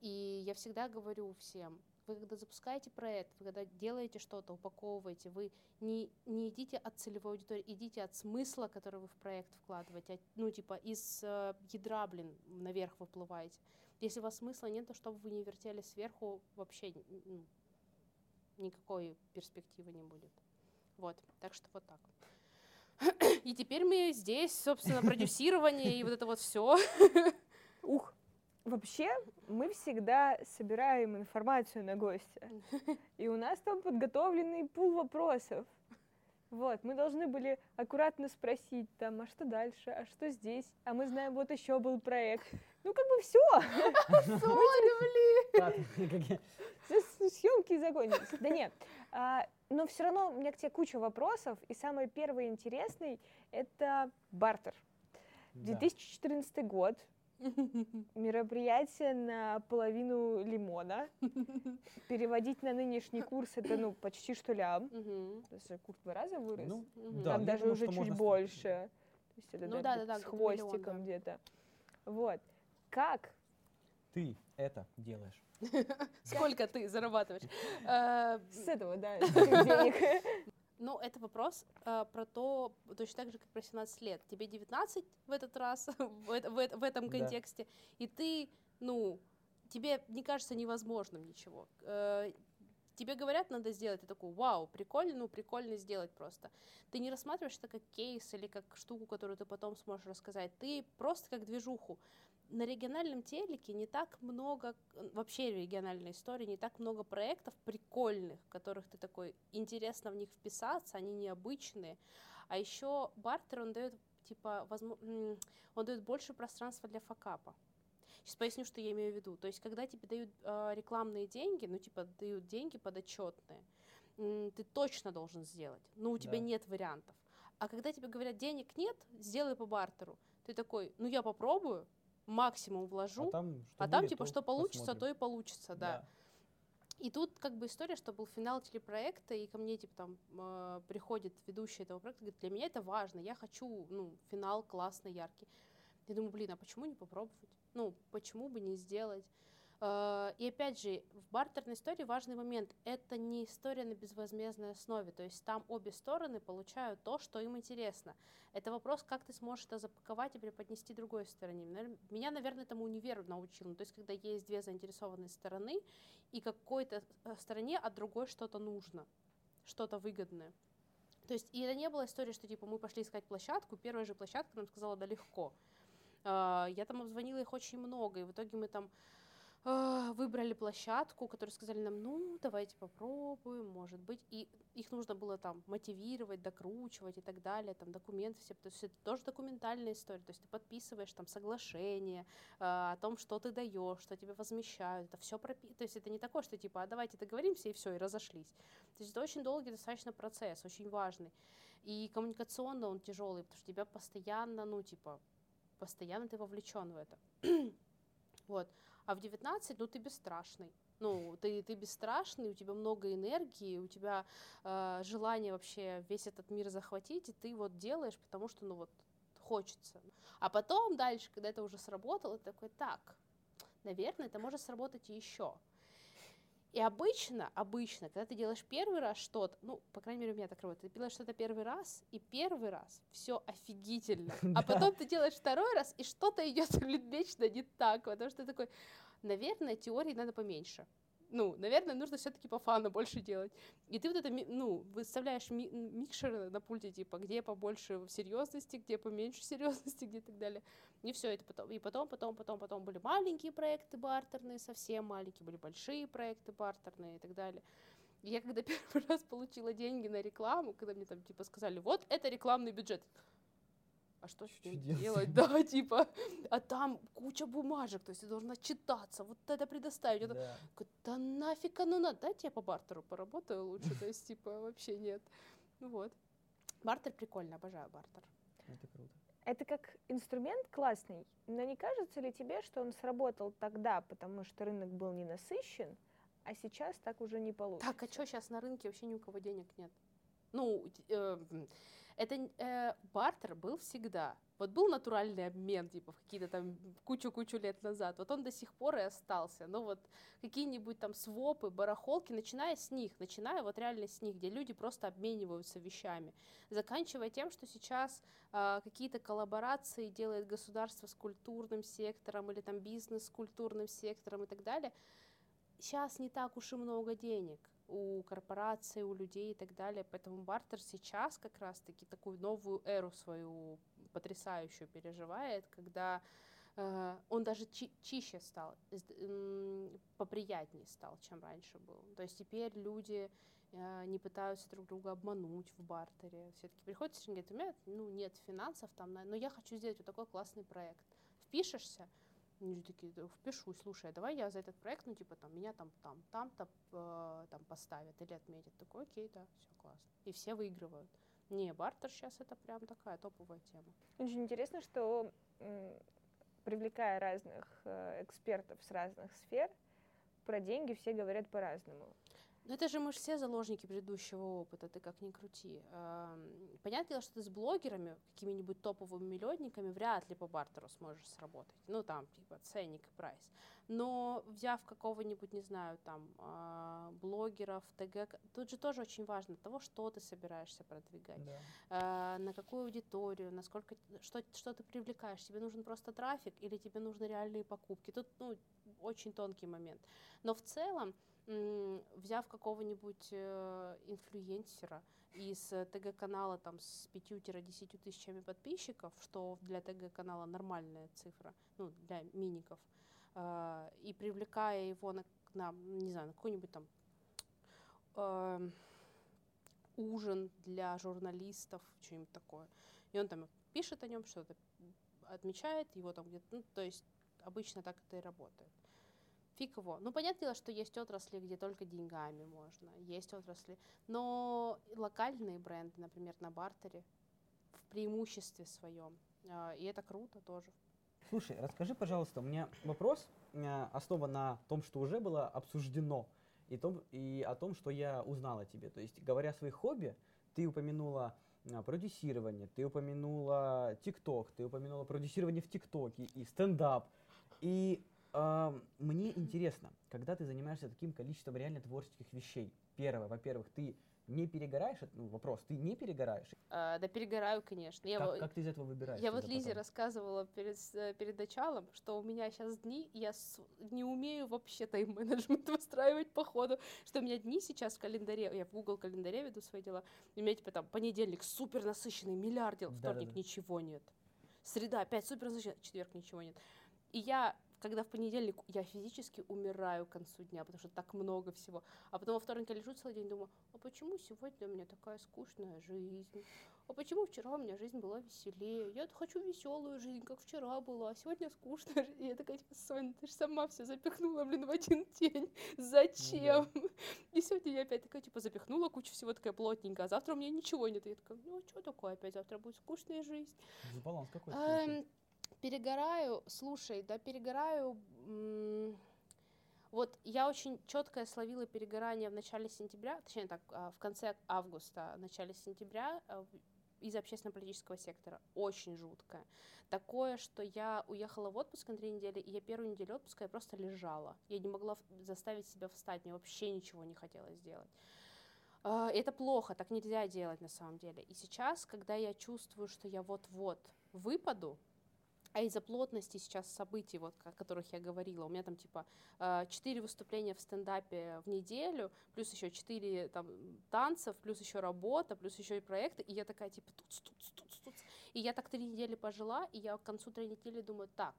И я всегда говорю всем, вы когда запускаете проект, вы когда делаете что-то, упаковываете, вы не, не идите от целевой аудитории, идите от смысла, который вы в проект вкладываете, от, ну, типа, из э, ядра, блин, наверх выплываете. Если у вас смысла нет, то чтобы вы не вертели сверху, вообще ну, никакой перспективы не будет. Вот, так что вот так. И теперь мы здесь, собственно, продюсирование и вот это вот все. Ух, вообще мы всегда собираем информацию на гостя, и у нас там подготовленный пул вопросов. Вот, мы должны были аккуратно спросить там, а что дальше, а что здесь, а мы знаем, вот еще был проект. Ну, как бы все. Блин. Съемки закончились. Да нет, а, но все равно у меня к тебе куча вопросов, и самый первый интересный — это бартер. 2014 год, мероприятие на половину лимона. Переводить на нынешний курс это ну почти что лям. Курс в два раза вырос. Ну, Там даже уже чуть больше. То есть это ну, да, да, да, с хвостиком где-то. Вот. Как ты это делаешь? Сколько ты зарабатываешь? Э, с этого, да, денег. Ну, это вопрос э, про то, точно так же, как про 17 лет. Тебе 19 в этот раз, в, в, в этом контексте, да. и ты, ну, тебе не кажется невозможным ничего. Э, тебе говорят, надо сделать, ты такой, вау, прикольно, ну, прикольно сделать просто. Ты не рассматриваешь это как кейс или как штуку, которую ты потом сможешь рассказать. Ты просто как движуху на региональном телеке не так много, вообще региональной истории, не так много проектов прикольных, которых ты такой, интересно в них вписаться, они необычные. А еще бартер, он дает, типа, возможно, он дает больше пространства для факапа. Сейчас поясню, что я имею в виду. То есть, когда тебе дают э, рекламные деньги, ну, типа, дают деньги подотчетные, ты точно должен сделать. Но у тебя да. нет вариантов. А когда тебе говорят, денег нет, сделай по бартеру, ты такой, ну, я попробую, максимум вложу, а там, а там типа что получится, посмотрим. то и получится, да. да. И тут как бы история, что был финал телепроекта, и ко мне типа там э, приходит ведущий этого проекта, говорит, для меня это важно, я хочу, ну, финал классный, яркий. Я думаю, блин, а почему не попробовать? Ну, почему бы не сделать? Э, и опять же, в бартерной истории важный момент. Это не история на безвозмездной основе. То есть там обе стороны получают то, что им интересно. Это вопрос, как ты сможешь это запаковать и преподнести другой стороне. Меня, наверное, этому универ научил. Ну, то есть когда есть две заинтересованные стороны, и какой-то э, стороне от другой что-то нужно, что-то выгодное. То есть, и это не было истории, что типа мы пошли искать площадку, первая же площадка нам сказала, да легко. Э, я там обзвонила их очень много, и в итоге мы там выбрали площадку, которые сказали нам, ну, давайте попробуем, может быть. И их нужно было там мотивировать, докручивать и так далее, там документы все, то есть это тоже документальная история, то есть ты подписываешь там соглашение э, о том, что ты даешь, что тебе возмещают, это все пропи... то есть это не такое, что типа, а давайте договоримся и все, и разошлись. То есть это очень долгий достаточно процесс, очень важный. И коммуникационно он тяжелый, потому что тебя постоянно, ну, типа, постоянно ты вовлечен в это. вот. А в 19, ну, ты бесстрашный. Ну, ты, ты бесстрашный, у тебя много энергии, у тебя э, желание вообще весь этот мир захватить, и ты вот делаешь, потому что, ну, вот, хочется. А потом дальше, когда это уже сработало, ты такой, так, наверное, это может сработать еще. И обычно, обычно, когда ты делаешь первый раз что-то, ну, по крайней мере, у меня так работает, ты делаешь что-то первый раз, и первый раз все офигительно, а потом ты делаешь второй раз, и что-то идет вечно не так, потому что ты такой, наверное, теории надо поменьше ну, наверное, нужно все-таки по фану больше делать. И ты вот это, ну, выставляешь ми- микшеры на пульте, типа, где побольше серьезности, где поменьше серьезности, где и так далее. И все это потом. И потом, потом, потом, потом были маленькие проекты бартерные, совсем маленькие, были большие проекты бартерные и так далее. Я когда первый раз получила деньги на рекламу, когда мне там, типа, сказали, вот, это рекламный бюджет а что с ним делать? Да, типа, а там куча бумажек, то есть ты должна читаться, вот это предоставить. Это... Да. да нафиг оно надо, дайте я по бартеру поработаю лучше, то есть, типа, вообще нет. Ну вот. Бартер прикольно, обожаю бартер. Это круто. Это как инструмент классный, но не кажется ли тебе, что он сработал тогда, потому что рынок был не насыщен, а сейчас так уже не получится? Так, а что сейчас на рынке вообще ни у кого денег нет? Ну, э, Это э, бартер был всегда. Вот был натуральный обмен, типа, в какие-то там кучу-кучу лет назад. Вот он до сих пор и остался. Но вот какие-нибудь там свопы, барахолки, начиная с них, начиная вот реально с них, где люди просто обмениваются вещами, заканчивая тем, что сейчас э, какие-то коллаборации делает государство с культурным сектором или там бизнес с культурным сектором и так далее. Сейчас не так уж и много денег у корпораций, у людей и так далее. Поэтому бартер сейчас как раз-таки такую новую эру свою потрясающую переживает, когда э, он даже чи чище стал, э, поприятнее стал, чем раньше был. То есть теперь люди э, не пытаются друг друга обмануть в бартере. Все-таки приходят и говорят, у меня ну, нет финансов, там, но я хочу сделать вот такой классный проект. Впишешься, люди такие, да, впишу, слушай, а давай я за этот проект, ну, типа, там, меня там, там, там-то э, там поставят или отметят. Такой, окей, да, все классно. И все выигрывают. Не, бартер сейчас это прям такая топовая тема. Очень интересно, что привлекая разных э, экспертов с разных сфер, про деньги все говорят по-разному. Ну это же мы же все заложники предыдущего опыта, ты как ни крути. Понятное дело, что ты с блогерами, какими-нибудь топовыми миллионниками, вряд ли по бартеру сможешь сработать. Ну там, типа, ценник, прайс. Но взяв какого-нибудь, не знаю, там, а, блогеров, ТГ, тут же тоже очень важно того, что ты собираешься продвигать, да. А, на какую аудиторию, насколько, что, что ты привлекаешь. Тебе нужен просто трафик или тебе нужны реальные покупки. Тут, ну, очень тонкий момент. Но в целом, взяв какого-нибудь э, инфлюенсера из ТГ-канала там с 5-10 тысячами подписчиков, что для ТГ-канала нормальная цифра, ну, для миников, э, и привлекая его на, на не знаю, на какой-нибудь там э, ужин для журналистов, что-нибудь такое, и он там пишет о нем что-то, отмечает его там где-то, ну, то есть обычно так это и работает фиг его. Ну, понятное дело, что есть отрасли, где только деньгами можно, есть отрасли, но локальные бренды, например, на бартере, в преимуществе своем, а, и это круто тоже. Слушай, расскажи, пожалуйста, у меня вопрос э, основан на том, что уже было обсуждено, и, том, и о том, что я узнал о тебе. То есть, говоря о своих хобби, ты упомянула э, продюсирование, ты упомянула ТикТок, ты упомянула продюсирование в ТикТоке и стендап. И мне интересно, когда ты занимаешься таким количеством реально творческих вещей, первое, во-первых, ты не перегораешь, ну, вопрос, ты не перегораешь? А, да перегораю, конечно. Я как, как ты из этого выбираешь? Я вот Лизе потом? рассказывала перед, э, перед началом, что у меня сейчас дни, я с, не умею вообще тайм-менеджмент выстраивать по ходу, что у меня дни сейчас в календаре, я в Google календаре веду свои дела, у меня типа там понедельник супер насыщенный, миллиард дел, вторник да, да. ничего нет, среда опять супер насыщенный, четверг ничего нет. И я когда в понедельник я физически умираю к концу дня, потому что так много всего. А потом во вторник я лежу целый день, думаю, а почему сегодня у меня такая скучная жизнь? А почему вчера у меня жизнь была веселее? Я хочу веселую жизнь, как вчера была, а сегодня скучная жизнь. И я такая, типа, Соня, ты же сама все запихнула, блин, в один день. Зачем? Ну, да. И сегодня я опять такая, типа, запихнула кучу всего такая плотненькая, а завтра у меня ничего нет. И я такая, ну, а что такое опять? Завтра будет скучная жизнь. Баланс какой-то. Перегораю, слушай, да перегораю. Вот я очень четко словила перегорание в начале сентября, точнее так, а, в конце августа, в начале сентября а, из общественно-политического сектора. Очень жуткое. Такое, что я уехала в отпуск на три недели, и я первую неделю отпуска я просто лежала. Я не могла заставить себя встать, мне вообще ничего не хотелось сделать. А, это плохо, так нельзя делать на самом деле. И сейчас, когда я чувствую, что я вот-вот выпаду, а из-за плотности сейчас событий, вот, о которых я говорила, у меня там типа э, четыре выступления в стендапе в неделю, плюс еще четыре там танцев, плюс еще работа, плюс еще и проекты, и я такая типа тут, тут, тут, тут. И я так три недели пожила, и я к концу три недели думаю, так,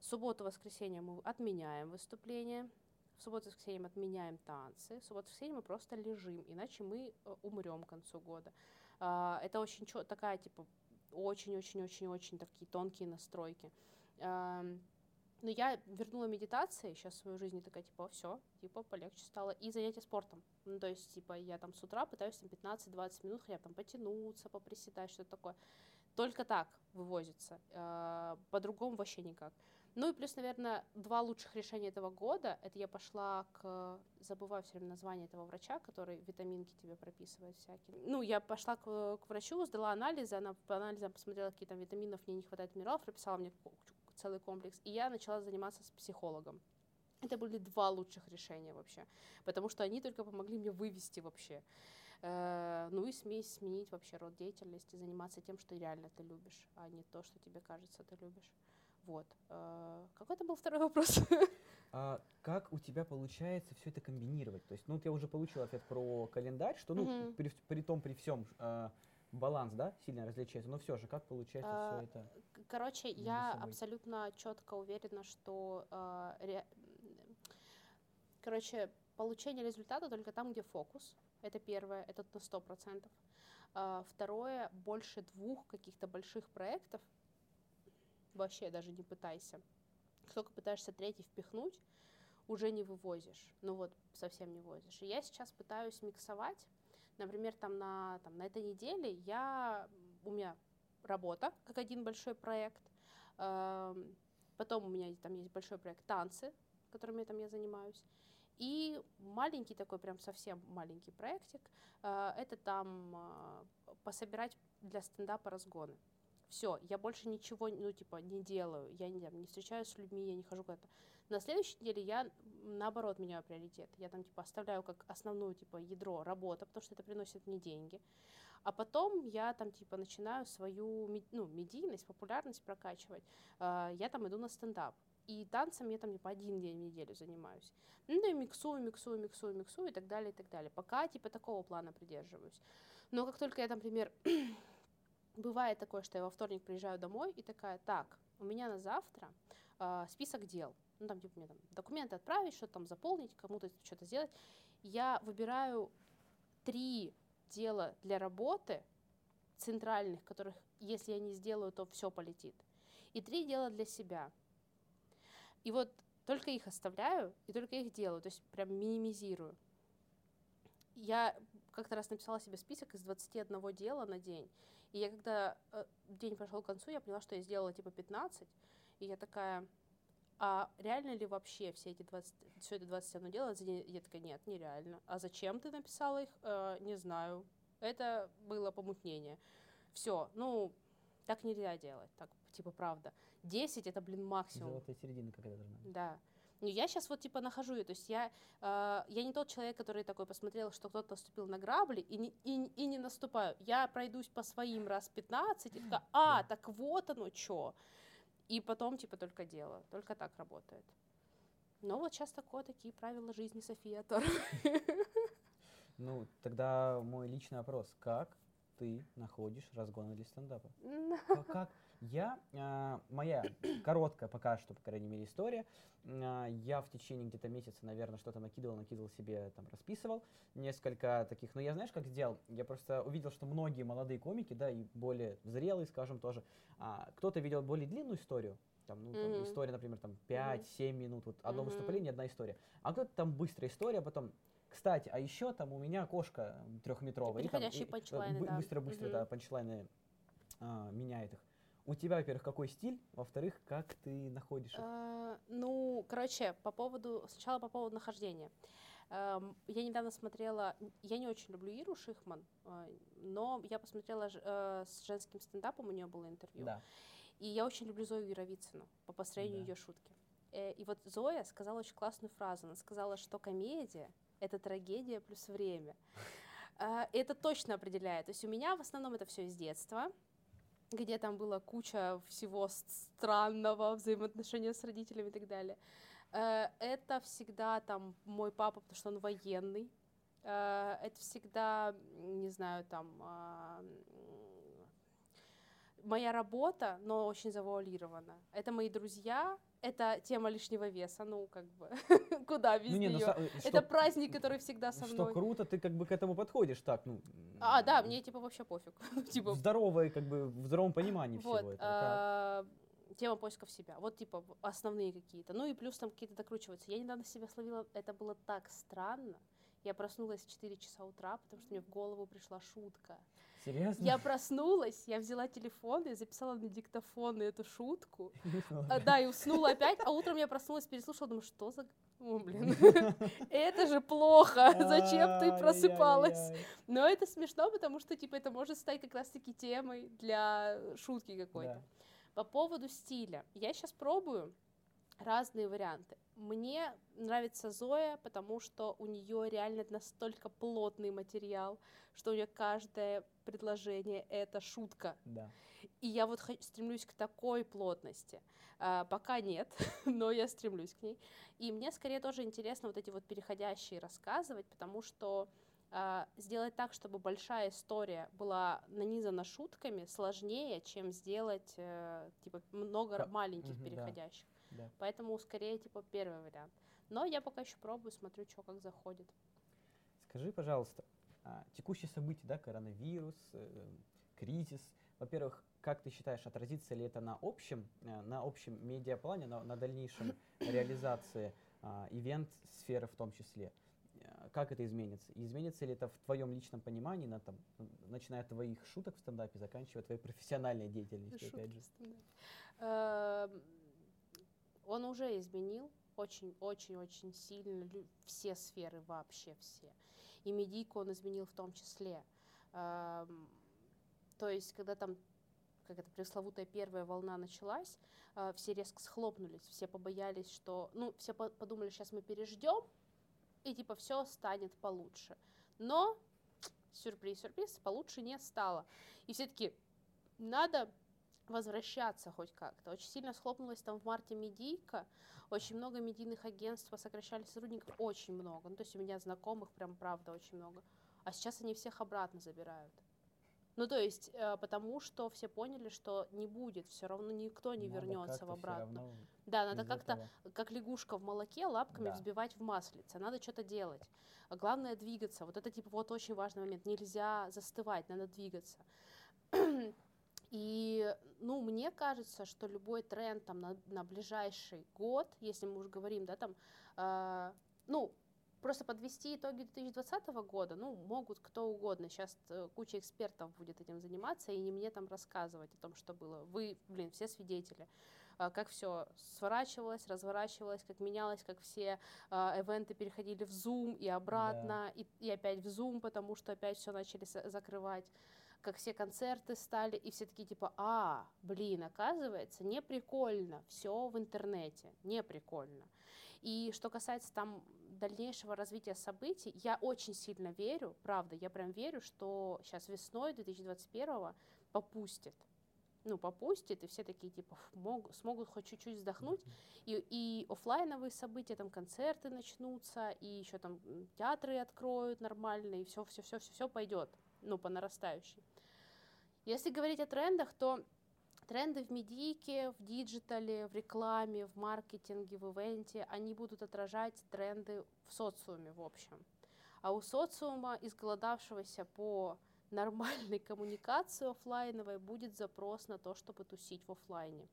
субботу-воскресенье мы отменяем выступление, в субботу-воскресенье мы отменяем танцы, в субботу-воскресенье мы просто лежим, иначе мы э, умрем к концу года. Uh, это очень такая, типа, очень-очень-очень-очень такие тонкие настройки. Но я вернула медитации сейчас в свою жизнь, такая, типа, все, типа, полегче стало. И занятия спортом. Ну, то есть, типа, я там с утра пытаюсь там 15-20 минут хотя бы там потянуться, поприседать, что-то такое. Только так вывозится. А, по-другому вообще никак. Ну и плюс, наверное, два лучших решения этого года. Это я пошла к... Забываю все время название этого врача, который витаминки тебе прописывает всякие. Ну, я пошла к, к врачу, сдала анализы, она по анализам посмотрела, какие там витаминов мне не хватает минералов, прописала мне целый комплекс. И я начала заниматься с психологом. Это были два лучших решения вообще, потому что они только помогли мне вывести вообще. Э, ну и смесь сменить вообще род деятельности, заниматься тем, что реально ты любишь, а не то, что тебе кажется, ты любишь. Вот. Э, какой это был второй вопрос? А как у тебя получается все это комбинировать? То есть, ну, вот я уже получил ответ про календарь, что, ну, Мгм. при, при том, при всем баланс, да, сильно различается, но все же, как получается А, все это? Короче, я собой. абсолютно четко уверена, что э, ре- короче, получение результата только там, где фокус. Это первое, это на сто процентов. А, Второе, больше двух каких-то больших проектов вообще даже не пытайся. Как только пытаешься третий впихнуть, уже не вывозишь. Ну вот, совсем не возишь. И я сейчас пытаюсь миксовать. Например, там на, там, на этой неделе я, у меня работа, как один большой проект. Потом у меня там есть большой проект танцы, которыми там я занимаюсь. И маленький такой, прям совсем маленький проектик, э, это там э, пособирать для стендапа разгоны. Все, я больше ничего, ну, типа, не делаю, я не, не встречаюсь с людьми, я не хожу куда-то. На следующей неделе я, наоборот, меняю приоритет. Я там, типа, оставляю как основную, типа, ядро работа, потому что это приносит мне деньги. А потом я там, типа, начинаю свою, ну, медийность, популярность прокачивать. Э, Я там иду на стендап. И танцем я там, типа, один день в неделю занимаюсь. Ну, и миксую, миксую, миксую, миксую и так далее, и так далее. Пока, типа, такого плана придерживаюсь. Но как только я, там, например, бывает такое, что я во вторник приезжаю домой и такая, так, у меня на завтра а, список дел. Ну, там, типа, мне там документы отправить, что-то там заполнить, кому-то что-то сделать. Я выбираю три дела для работы центральных, которых, если я не сделаю, то все полетит. И три дела для себя. И вот только их оставляю, и только их делаю, то есть прям минимизирую. Я как-то раз написала себе список из 21 дела на день, и я когда э, день пошел к концу, я поняла, что я сделала типа 15, и я такая, а реально ли вообще все эти 20, все это 21 дело за день? Я такая, нет, нереально. А зачем ты написала их? «Э, не знаю. Это было помутнение. Все, ну, так нельзя делать, так, типа, правда. 10 это, блин, максимум. Золотая середина какая должна быть. Да. Ну, я сейчас вот типа нахожу ее, то есть я, э, я не тот человек, который такой посмотрел, что кто-то наступил на грабли и не, и, и не наступаю. Я пройдусь по своим раз 15 и такая, а, Да. так вот оно что. И потом типа только делаю. Только так работает. Но вот сейчас такое, такие правила жизни София Тор. Ну, тогда мой личный вопрос. Как ты находишь разгоны для стендапа? Ка- Как я, а, моя короткая пока что, по крайней мере, история, а, я в течение где-то месяца, наверное, что-то накидывал, накидывал себе, там, расписывал несколько таких, но я знаешь, как сделал? Я просто увидел, что многие молодые комики, да, и более зрелые, скажем, тоже, а, кто-то видел более длинную историю, там, ну, там, Мгм. история, например, там 5-7 минут, вот одно Мгм. выступление, одна история, а кто-то там быстрая история, потом кстати, а еще там у меня кошка трехметровая. переходящие э, панчлайны, да. Быстро-быстро, Мгм. да, панчлайны а, меняет их. У тебя, во-первых, какой стиль, во-вторых, как ты находишь их? Э, Ну, короче, по поводу, сначала по поводу нахождения. Эм, Я недавно смотрела, я не очень люблю Иру Шихман, э, но я посмотрела э, с женским стендапом, у нее было интервью. Да. И я очень люблю Зою Яровицыну по построению Да. ее шутки. Э, И вот Зоя сказала очень классную фразу. Она сказала, что комедия — это трагедия плюс время. А, Это точно определяет. То есть у меня в основном это все из детства, где там была куча всего странного, взаимоотношения с родителями и так далее. Э, Это всегда там мой папа, потому что он военный. Э, Это всегда, не знаю, там а, моя работа, но очень завуалирована. Это мои друзья, это тема лишнего веса, ну как бы куда без Ну, не, ну, неё? са- э, Это что- праздник, который всегда со Что мной. круто, ты как бы к этому подходишь так, ну... А, да, мне типа вообще пофиг. в Типа, здоровой, как бы, в здоровом понимании вот, всего этого. а, тема поисков себя. Вот типа основные какие-то. Ну и плюс там какие-то докручиваются. Я недавно себя словила, это было так странно. Я проснулась в 4 часа утра, потому что мне в голову пришла шутка. Серьезно? Я проснулась, я взяла телефон и записала на диктофон эту шутку. А, да, и уснула опять, а утром я проснулась, переслушала, думаю, что за... О, блин, это же плохо, зачем ты просыпалась? Но это смешно, потому что, типа, это может стать как раз-таки темой для шутки какой-то. По поводу стиля. Я сейчас пробую разные варианты. Мне нравится Зоя, потому что у нее реально настолько плотный материал, что у нее каждое предложение это шутка. Да. И я вот стремлюсь к такой плотности. А, пока нет, но я стремлюсь к ней. И мне скорее тоже интересно вот эти вот переходящие рассказывать, потому что а, сделать так, чтобы большая история была нанизана шутками, сложнее, чем сделать э, типа много маленьких переходящих. Да. Поэтому скорее типа первый вариант. Но я пока еще пробую, смотрю, что как заходит. Скажи, пожалуйста, а, текущие события, да, коронавирус, э, кризис, во-первых, как ты считаешь, отразится ли это на общем, э, на общем медиаплане, на, на дальнейшем реализации а, ивент-сферы в том числе? Э, Как это изменится? И Изменится ли это в твоем личном понимании, на, там, начиная от твоих шуток в стендапе, заканчивая твоей профессиональной деятельностью, опять же? Он уже изменил очень-очень-очень сильно все сферы, вообще все. И медийку он изменил в том числе. То есть, когда там как это пресловутая первая волна началась, э, все резко схлопнулись, все побоялись, что, ну, все по- подумали, сейчас мы переждем, и типа все станет получше. Но сюрприз, сюрприз, получше не стало. И все таки надо возвращаться хоть как-то. Очень сильно схлопнулась там в марте медийка, очень много медийных агентств сокращали сотрудников, очень много. Ну, то есть у меня знакомых прям правда очень много. А сейчас они всех обратно забирают. Ну, то есть, э, потому что все поняли, что не будет, все равно никто не Надо вернется в обратно. Да, надо как-то, этого. как лягушка в молоке, лапками Да. взбивать в маслице. Надо что-то делать. А главное двигаться. Вот это типа вот очень важный момент. Нельзя застывать, надо двигаться. И, ну, мне кажется, что любой тренд там на, на ближайший год, если мы уже говорим, да, там, э, ну, просто подвести итоги 2020 года, ну, могут кто угодно. Сейчас куча экспертов будет этим заниматься и не мне там рассказывать о том, что было. Вы, блин, все свидетели а, как все сворачивалось, разворачивалось, как менялось, как все ивенты переходили в Zoom и обратно, и, и опять в Zoom, потому что опять все начали за- закрывать, как все концерты стали, и все такие типа, а, блин, оказывается, не прикольно, все в интернете, не прикольно. И что касается там дальнейшего развития событий, я очень сильно верю, правда, я прям верю, что сейчас весной 2021 попустит ну, попустит, и все такие, типа, «Ф, мог- смогут хоть чуть-чуть вздохнуть, и, и оффлайновые события, там, концерты начнутся, и еще там театры откроют нормально, и все, все, все, все, все пойдет, ну, по нарастающей. Если говорить о трендах, то тренды в медийке, в диджитале, в рекламе, в маркетинге, в ивенте, они будут отражать тренды в социуме, в общем. А у социума, изголодавшегося по нормальной коммуникации оффлайновой, будет запрос на то, чтобы тусить в оффлайне.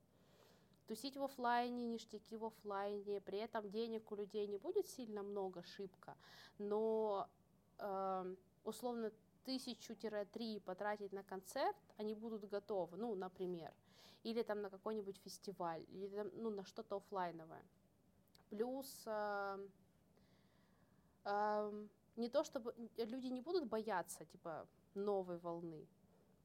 Тусить в оффлайне, ништяки в оффлайне, при этом денег у людей не будет сильно много, шибко, но э, условно тысячу-три потратить на концерт, они будут готовы, ну, например, или там на какой-нибудь фестиваль, или там, ну, на что-то оффлайновое. Плюс э, эм, не то чтобы люди не будут бояться, типа, новой волны,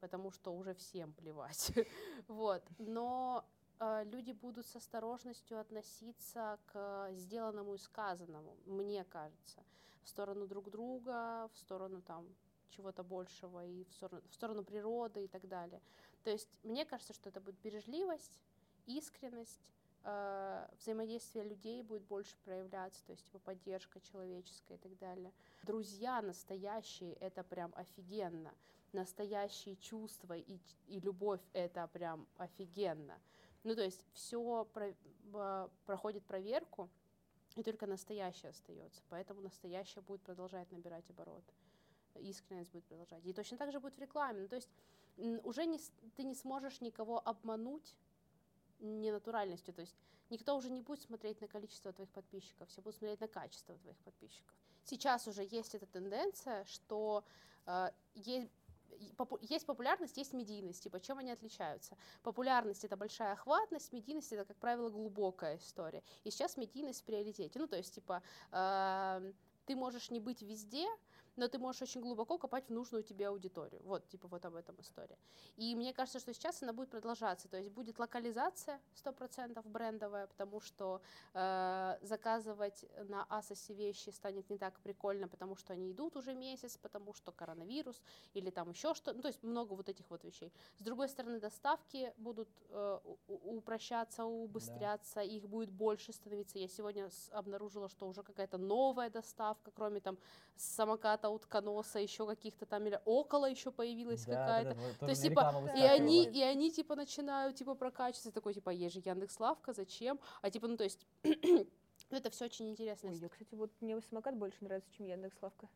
потому что уже всем плевать, вот, но э, люди будут с осторожностью относиться к сделанному и сказанному, мне кажется, в сторону друг друга, в сторону там чего-то большего и в сторону, в сторону природы и так далее. То есть мне кажется, что это будет бережливость, искренность, э, взаимодействие людей будет больше проявляться, то есть типа поддержка человеческая и так далее. Друзья настоящие, это прям офигенно. Настоящие чувства и, и любовь, это прям офигенно. Ну, то есть все проходит проверку, и только настоящее остается. Поэтому настоящее будет продолжать набирать обороты. Искренность будет продолжать. И точно так же будет в рекламе. Ну, то есть уже не, ты не сможешь никого обмануть ненатуральностью. То есть никто уже не будет смотреть на количество твоих подписчиков, все будут смотреть на качество твоих подписчиков. Сейчас уже есть эта тенденция, что э, есть есть популярность, есть медийность, типа, чем они отличаются? Популярность — это большая охватность, медийность — это, как правило, глубокая история. И сейчас медийность в приоритете. Ну, то есть, типа, э, ты можешь не быть везде, но ты можешь очень глубоко копать в нужную тебе аудиторию. Вот, типа, вот об этом история. И мне кажется, что сейчас она будет продолжаться, то есть будет локализация 100% брендовая, потому что э, заказывать на Асосе вещи станет не так прикольно, потому что они идут уже месяц, потому что коронавирус или там еще что, ну, то есть много вот этих вот вещей. С другой стороны, доставки будут э, упрощаться, убыстряться, да. их будет больше становиться. Я сегодня обнаружила, что уже какая-то новая доставка, кроме там самоката какого-то утконоса, еще каких-то там, или около еще появилась да, какая-то. Да, да, То есть, типа, и они, и они, типа, начинают, типа, прокачиваться, такой, типа, есть же Яндекс Лавка, зачем? А, типа, ну, то есть, это все очень интересно. Ой, я, кстати, вот мне самокат больше нравится, чем Яндекс Лавка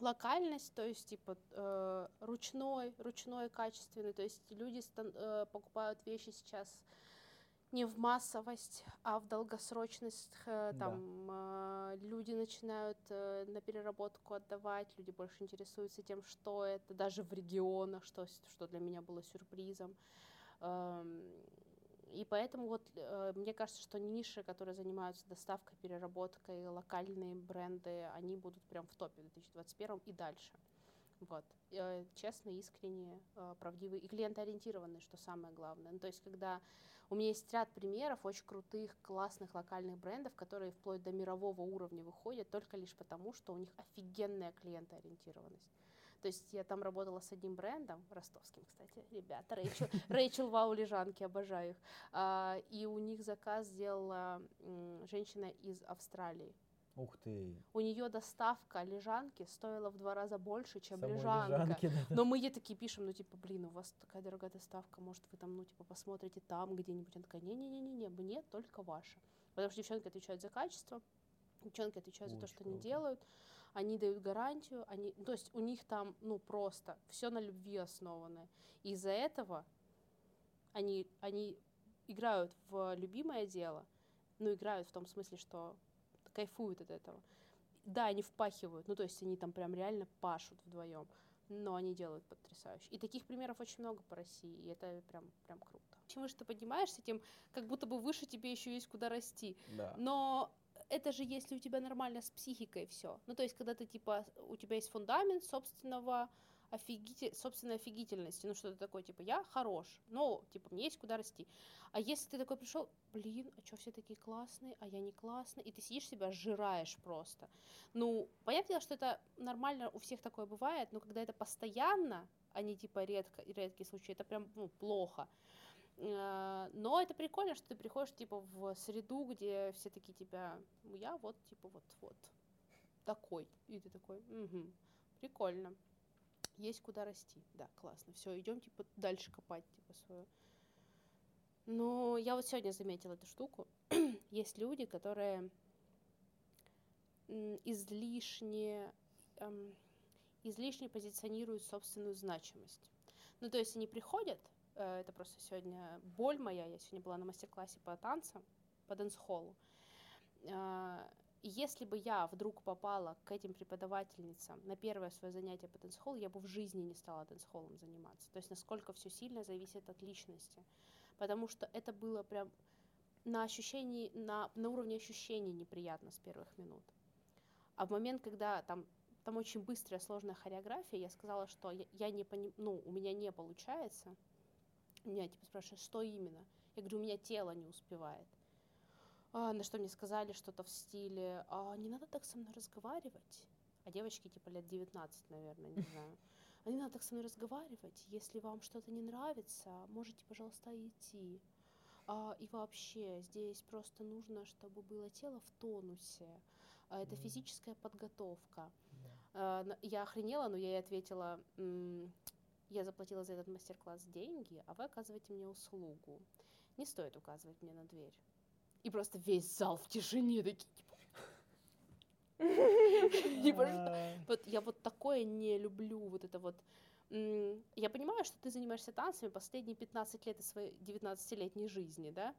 локальность, то есть типа э, ручной, ручной качественный, то есть люди э, покупают вещи сейчас не в массовость, а в долгосрочность. Э, там да. э, люди начинают э, на переработку отдавать, люди больше интересуются тем, что это, даже в регионах, что, что для меня было сюрпризом. Эм, и поэтому вот мне кажется, что ниши, которые занимаются доставкой, переработкой, локальные бренды, они будут прям в топе в 2021 и дальше. Вот. Э, честные, искренние, э, правдивые и клиентоориентированные, что самое главное. Ну, то есть, когда у меня есть ряд примеров очень крутых, классных локальных брендов, которые вплоть до мирового уровня выходят только лишь потому, что у них офигенная клиентоориентированность. То есть я там работала с одним брендом, ростовским, кстати, ребята, Рэйчел, Рэйчел Вау Лежанки, обожаю их. А, и у них заказ сделала женщина из Австралии. Ух ты. У нее доставка лежанки стоила в два раза больше, чем Самой лежанка. Лежанки, да. Но мы ей такие пишем, ну типа, блин, у вас такая дорогая доставка, может вы там, ну типа, посмотрите там где-нибудь. Она такая, не-не-не-не, мне только ваша. Потому что девчонки отвечают за качество, девчонки отвечают Очень за то, что круто. они делают, они дают гарантию, они, то есть у них там, ну просто все на любви основано. И из-за этого они, они играют в любимое дело, ну играют в том смысле, что кайфуют от этого. Да, они впахивают, ну то есть они там прям реально пашут вдвоем, но они делают потрясающе. И таких примеров очень много по России, и это прям, прям круто. Чем выше ты поднимаешься, тем как будто бы выше тебе еще есть куда расти. Да. Но это же если у тебя нормально с психикой все. Ну то есть когда ты типа, у тебя есть фундамент собственного офигитель, собственной офигительности, ну что-то такое, типа, я хорош, но, типа, мне есть куда расти. А если ты такой пришел, блин, а что все такие классные, а я не классный, и ты сидишь себя сжираешь просто. Ну, понятное дело, что это нормально, у всех такое бывает, но когда это постоянно, а не, типа, редко, редкие случаи, это прям, ну, плохо. Э, но это прикольно, что ты приходишь, типа, в среду, где все такие тебя, ну, я вот, типа, вот-вот, такой. И ты такой, угу, прикольно есть куда расти. Да, классно. Все, идем типа дальше копать, типа свою. Но я вот сегодня заметила эту штуку. есть люди, которые излишне, эм, излишне позиционируют собственную значимость. Ну, то есть они приходят, э, это просто сегодня боль моя, я сегодня была на мастер-классе по танцам, по дэнс-холлу, э, и если бы я вдруг попала к этим преподавательницам на первое свое занятие по dance я бы в жизни не стала dance заниматься. То есть насколько все сильно зависит от личности. Потому что это было прям на ощущении, на, на уровне ощущений неприятно с первых минут. А в момент, когда там, там очень быстрая, сложная хореография, я сказала, что я, я не поним, ну, у меня не получается. Меня типа спрашивают, что именно? Я говорю, у меня тело не успевает. А, на что мне сказали что-то в стиле, а, не надо так со мной разговаривать. А девочки типа лет 19, наверное, не знаю. А не надо так со мной разговаривать. Если вам что-то не нравится, можете, пожалуйста, идти. А, и вообще, здесь просто нужно, чтобы было тело в тонусе. А, это физическая подготовка. А, я охренела, но я ей ответила, я заплатила за этот мастер-класс деньги, а вы оказываете мне услугу. Не стоит указывать мне на дверь. И просто весь зал в тишине такие, типа... Вот я вот такое не люблю, вот это вот... Я понимаю, что ты занимаешься танцами последние 15 лет из своей 19-летней жизни, да?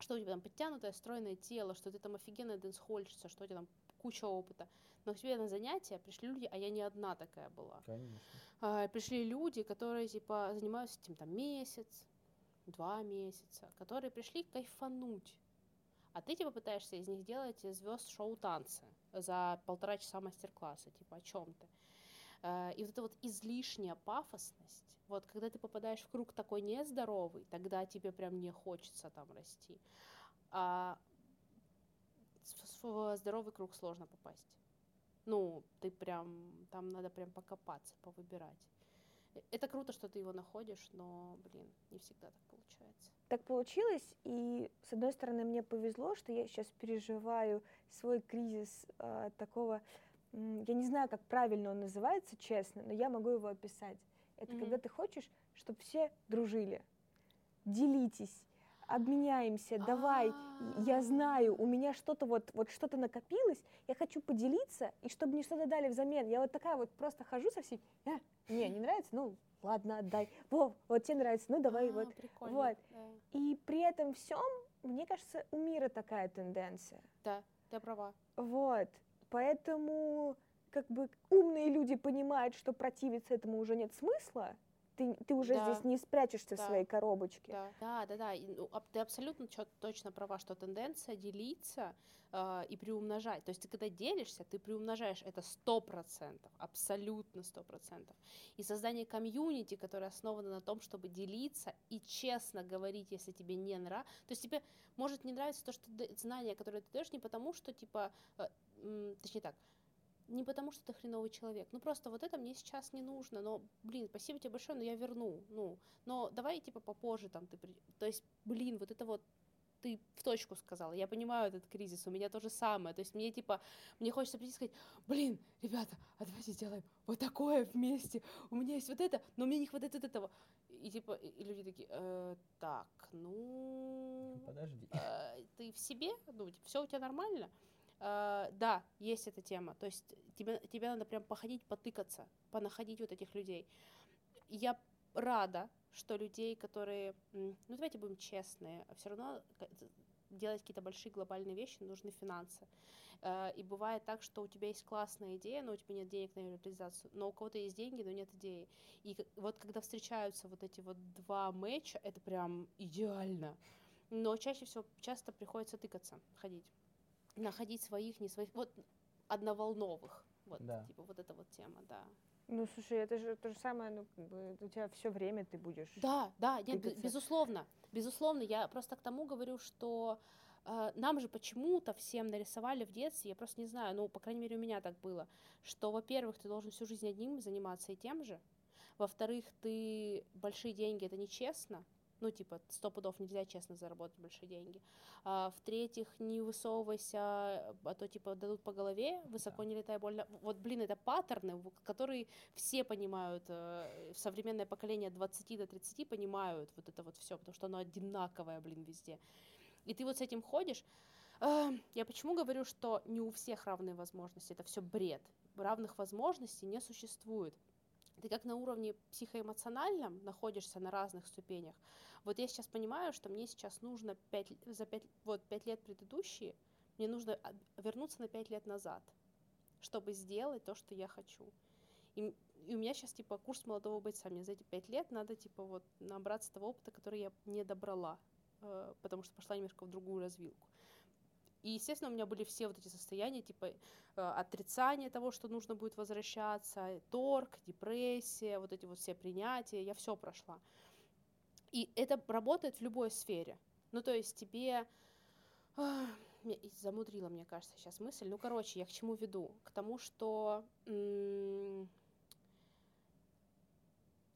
Что у тебя там подтянутое, стройное тело, что ты там офигенная дэнсхольщица, что у тебя там куча опыта. Но к тебе на занятия пришли люди, а я не одна такая была. Конечно. А, пришли люди, которые типа занимаются этим там месяц, два месяца, которые пришли кайфануть. А ты типа пытаешься из них делать звезд шоу танцы за полтора часа мастер-класса, типа о чем ты. А, и вот эта вот излишняя пафосность, вот когда ты попадаешь в круг такой нездоровый, тогда тебе прям не хочется там расти. А в здоровый круг сложно попасть. Ну, ты прям, там надо прям покопаться, повыбирать. Э, это круто, что ты его находишь, но, блин, не всегда так получается. Так получилось, и с одной стороны мне повезло, что я сейчас переживаю свой кризис э, такого, э, я не знаю, как правильно он называется, честно, но я могу его описать. Это mm-hmm. когда ты хочешь, чтобы все дружили, делитесь, обменяемся, давай, я знаю, у меня что-то вот, вот что-то накопилось, я хочу поделиться, и чтобы мне что-то дали взамен. Я вот такая вот просто хожу со всеми, а, не, не нравится, ну, ладно, отдай. Во, вот тебе нравится, ну, давай, вот. Вот. И при этом всем, мне кажется, у мира такая тенденция. Да, ты права. Вот, поэтому как бы умные люди понимают, что противиться этому уже нет смысла, ты, ты уже да. здесь не спрячешься да. в своей коробочке. Да, да, да, да. Ну, ты абсолютно точно права, что тенденция делиться э, и приумножать. То есть ты когда делишься, ты приумножаешь это сто процентов, абсолютно сто процентов. И создание комьюнити, которое основано на том, чтобы делиться и честно говорить, если тебе не нравится. То есть тебе может не нравиться то, что знание, которое ты даешь, не потому что типа, э, точнее так, не потому, что ты хреновый человек. Ну просто вот это мне сейчас не нужно. Но, блин, спасибо тебе большое, но я верну. Ну, но давай типа попозже там ты... При... То есть, блин, вот это вот ты в точку сказала. Я понимаю этот кризис, у меня то же самое. То есть мне типа, мне хочется прийти и сказать, блин, ребята, а давайте сделаем вот такое вместе. У меня есть вот это, но мне не хватает вот этого. И типа, и люди такие, э, так, ну... Подожди. Э, ты в себе? Ну, типа, все у тебя нормально? Uh, да, есть эта тема. То есть тебе, тебе надо прям походить, потыкаться, понаходить вот этих людей. Я рада, что людей, которые, ну давайте будем честные, все равно делать какие-то большие глобальные вещи нужны финансы. Uh, и бывает так, что у тебя есть классная идея, но у тебя нет денег на ее реализацию, но у кого-то есть деньги, но нет идеи. И вот когда встречаются вот эти вот два матча, это прям идеально. Но чаще всего часто приходится тыкаться, ходить находить своих, не своих, вот одноволновых. Вот, да. типа, вот эта вот тема, да. Ну, слушай, это же то же самое, ну, как бы, у тебя все время ты будешь. Да, да, нет, безусловно, безусловно, я просто к тому говорю, что э, нам же почему-то всем нарисовали в детстве, я просто не знаю, ну, по крайней мере, у меня так было, что, во-первых, ты должен всю жизнь одним заниматься и тем же, во-вторых, ты большие деньги это нечестно, ну, типа, сто пудов нельзя честно заработать большие деньги. А, в-третьих, не высовывайся, а то, типа, дадут по голове, высоко да. не летай, больно. Вот, блин, это паттерны, которые все понимают, э, современное поколение от 20 до 30 понимают вот это вот все, потому что оно одинаковое, блин, везде. И ты вот с этим ходишь. А, я почему говорю, что не у всех равные возможности, это все бред. Равных возможностей не существует ты как на уровне психоэмоциональном находишься на разных ступенях. Вот я сейчас понимаю, что мне сейчас нужно 5, за 5, вот 5 лет предыдущие, мне нужно вернуться на 5 лет назад, чтобы сделать то, что я хочу. И, и у меня сейчас, типа, курс молодого бойца. Мне за эти 5 лет надо, типа, вот набраться того опыта, который я не добрала, э, потому что пошла немножко в другую развилку. И, естественно, у меня были все вот эти состояния, типа э, отрицание того, что нужно будет возвращаться, торг, депрессия, вот эти вот все принятия, я все прошла. И это работает в любой сфере. Ну, то есть тебе... Замудрила, мне кажется, сейчас мысль. Ну, короче, я к чему веду? К тому, что ты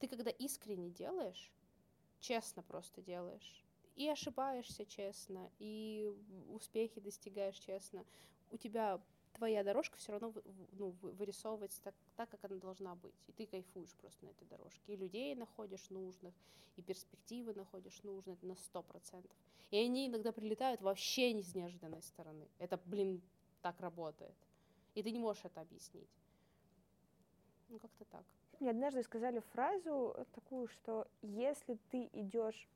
когда искренне делаешь, честно просто делаешь, и ошибаешься честно, и успехи достигаешь честно, у тебя твоя дорожка все равно ну, вырисовывается так, так, как она должна быть. И ты кайфуешь просто на этой дорожке. И людей находишь нужных, и перспективы находишь нужные, на сто процентов. И они иногда прилетают вообще не с неожиданной стороны. Это, блин, так работает. И ты не можешь это объяснить. Ну, как-то так. Мне однажды сказали фразу такую, что если ты идешь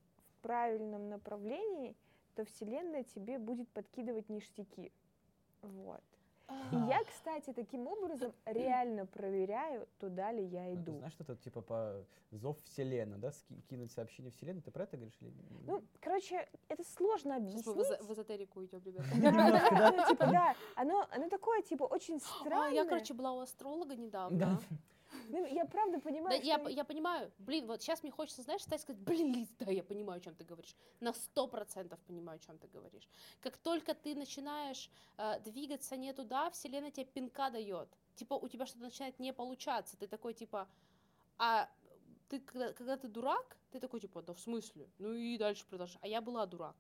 правильном направлении, то Вселенная тебе будет подкидывать ништяки. Вот. И я, кстати, таким образом реально проверяю, туда ли я Ну, ты иду. Знаешь, что это типа по зов вселенной, да, ски- кинуть сообщение вселенной, ты про это говоришь? Или... Ну, короче, это сложно Сейчас мы объяснить. в эзо- в эзотерику идем, ребята. Да? Ну, типа, да, оно, оно такое, типа, очень А, странное. я, короче, была у астролога недавно. Да. Ну, я правда Да, понимаю, я, что... п- я понимаю, блин, вот сейчас мне хочется, знаешь, стать сказать, блин, Лиз, да, я понимаю, о чем ты говоришь. На сто процентов понимаю, о чем ты говоришь. Как только ты начинаешь э, двигаться не туда, вселенная тебе пинка дает. Типа, у тебя что-то начинает не получаться. Ты такой, типа, а ты, когда, когда ты дурак, ты такой, типа, да в смысле? Ну и дальше продолжай. А я была дурак.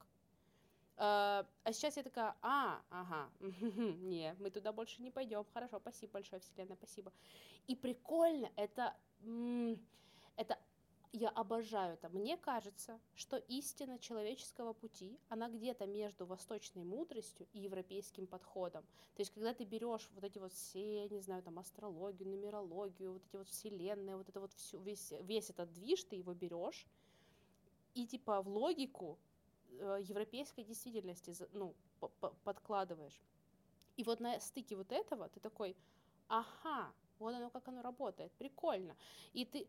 Э, А сейчас я такая, а, ага, не, мы туда больше не пойдем. Хорошо, спасибо большое, Вселенная, спасибо. И прикольно, это, это, я обожаю это. Мне кажется, что истина человеческого пути, она где-то между восточной мудростью и европейским подходом. То есть, когда ты берешь вот эти вот все, не знаю, там, астрологию, нумерологию, вот эти вот вселенные, вот это вот всю, весь, весь этот движ, ты его берешь, и типа в логику европейской действительности ну, по- по- подкладываешь. И вот на стыке вот этого ты такой, ага, вот оно как оно работает, прикольно. И ты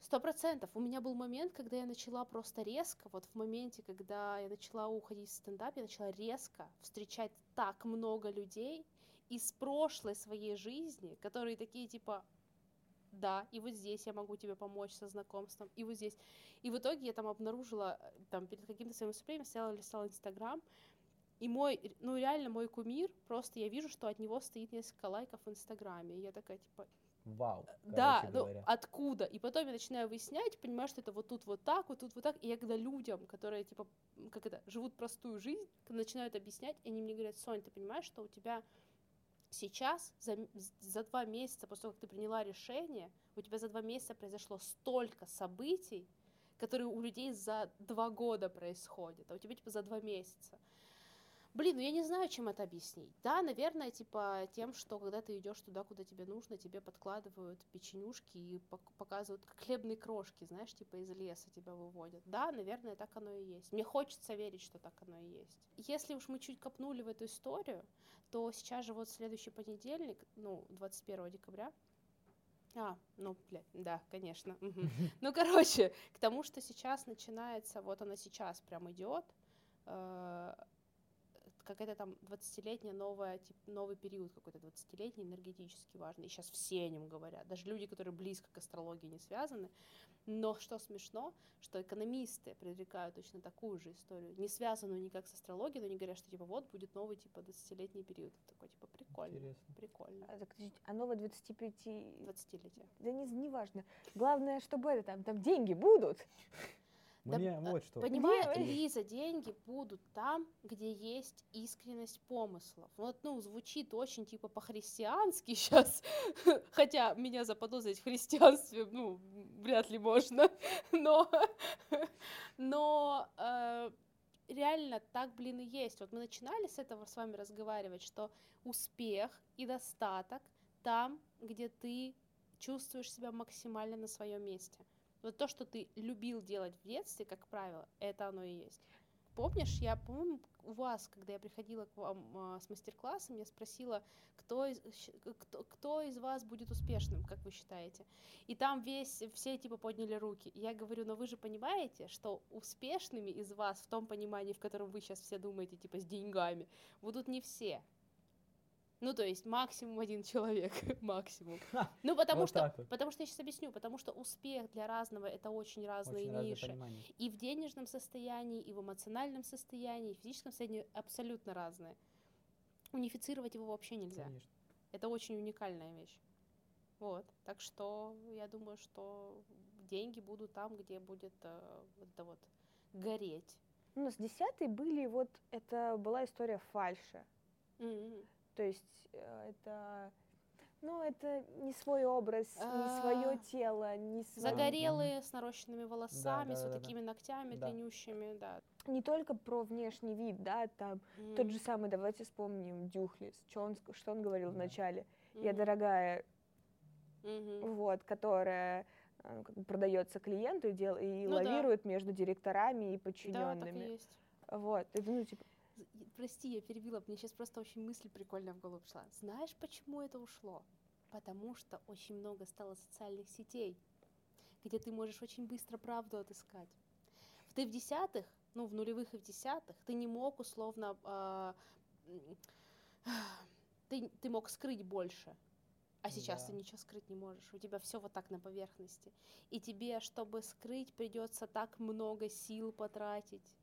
сто процентов. У меня был момент, когда я начала просто резко, вот в моменте, когда я начала уходить в стендап, я начала резко встречать так много людей из прошлой своей жизни, которые такие типа, да, и вот здесь я могу тебе помочь со знакомством, и вот здесь. И в итоге я там обнаружила, э, там, перед каким-то своим выступлением, стояла, листала Инстаграм, и мой, ну, реально мой кумир, просто я вижу, что от него стоит несколько лайков в Инстаграме, и я такая, типа, Вау, да, короче ну, говоря. откуда? И потом я начинаю выяснять, понимаю, что это вот тут вот так, вот тут вот так, и я когда людям, которые, типа, как это, живут простую жизнь, начинают объяснять, они мне говорят, Сонь, ты понимаешь, что у тебя сейчас, за, за два месяца после того, как ты приняла решение, у тебя за два месяца произошло столько событий, которые у людей за два года происходят, а у тебя, типа, за два месяца. Блин, ну я не знаю, чем это объяснить. Да, наверное, типа тем, что когда ты идешь туда, куда тебе нужно, тебе подкладывают печенюшки и пок- показывают как хлебные крошки, знаешь, типа из леса тебя выводят. Да, наверное, так оно и есть. Мне хочется верить, что так оно и есть. Если уж мы чуть копнули в эту историю, то сейчас же вот следующий понедельник, ну, 21 декабря, а, ну, блядь, да, конечно. Ну, короче, к тому, что сейчас начинается, вот она сейчас прям идет, э, какая-то там 20-летняя новая, тип, новый период какой-то 20-летний, энергетически важный. И сейчас все о нем говорят. Даже люди, которые близко к астрологии не связаны. Но что смешно, что экономисты предрекают точно такую же историю, не связанную никак с астрологией, но они говорят, что типа вот будет новый типа 20-летний период. Такой типа прикольно, Интересно. прикольно. А, так, а новое 25... 20-летие. Да не, не важно. Главное, чтобы это там, там деньги будут. Да, Мне а, вот что. Понимаешь, Где? Лиза, деньги будут там, где есть искренность помыслов. Вот, ну, звучит очень типа по-христиански сейчас, хотя меня заподозрить в христианстве, ну, вряд ли можно, но, но э, реально так, блин, и есть. Вот мы начинали с этого с вами разговаривать, что успех и достаток там, где ты чувствуешь себя максимально на своем месте. Вот то, что ты любил делать в детстве, как правило, это оно и есть. Помнишь, я, по-моему, у вас, когда я приходила к вам а, с мастер-классом, я спросила, кто из, кто, кто из вас будет успешным, как вы считаете? И там весь, все типа подняли руки. Я говорю, но вы же понимаете, что успешными из вас в том понимании, в котором вы сейчас все думаете, типа с деньгами, будут не все. Ну, то есть максимум один человек, максимум. Ну, потому вот что, вот. потому что я сейчас объясню, потому что успех для разного это очень разные Очень ниши. И в денежном состоянии, и в эмоциональном состоянии, и в физическом состоянии абсолютно разные. Унифицировать его вообще нельзя. Конечно. Это очень уникальная вещь. Вот. Так что я думаю, что деньги будут там, где будет э, вот это вот гореть. У нас десятые были, вот это была история фальши. М-м. То есть э, это, ну, это не свой образ, не А, свое тело, не свой- Загорелые, с нарощенными волосами, с вот такими ногтями Да. длиннющими, да. Не только про внешний вид, да, там тот же самый, давайте вспомним Дюхлис, что он, ск- что он говорил Да. вначале. Я дорогая, вот, которая э, продается клиенту и, дел, и Ну да. лавирует между директорами и Да, так и подчиненными. есть. Вот, это, ну, типа, Прости, я перебила, мне сейчас просто очень мысль прикольная в голову пришла. Знаешь, почему это ушло? Потому что очень много стало социальных сетей, где ты можешь очень быстро правду отыскать. Ты в десятых, ну, в нулевых и в десятых, ты не мог условно... Э, ты, ты мог скрыть больше. А сейчас да. ты ничего скрыть не можешь. У тебя все вот так на поверхности. И тебе, чтобы скрыть, придется так много сил потратить,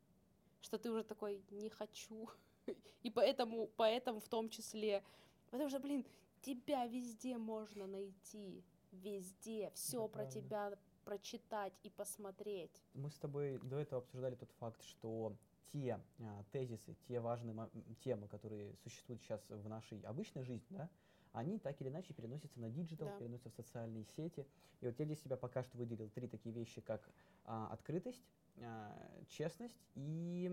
что ты уже такой не хочу. И поэтому, поэтому в том числе, потому что, блин, тебя везде можно найти, везде, все про правда. тебя прочитать и посмотреть. Мы с тобой до этого обсуждали тот факт, что те а, тезисы, те важные темы, которые существуют сейчас в нашей обычной жизни, да, они так или иначе переносятся на диджитал, да. переносятся в социальные сети. И вот я для себя пока что выделил три такие вещи, как открытость, а, честность и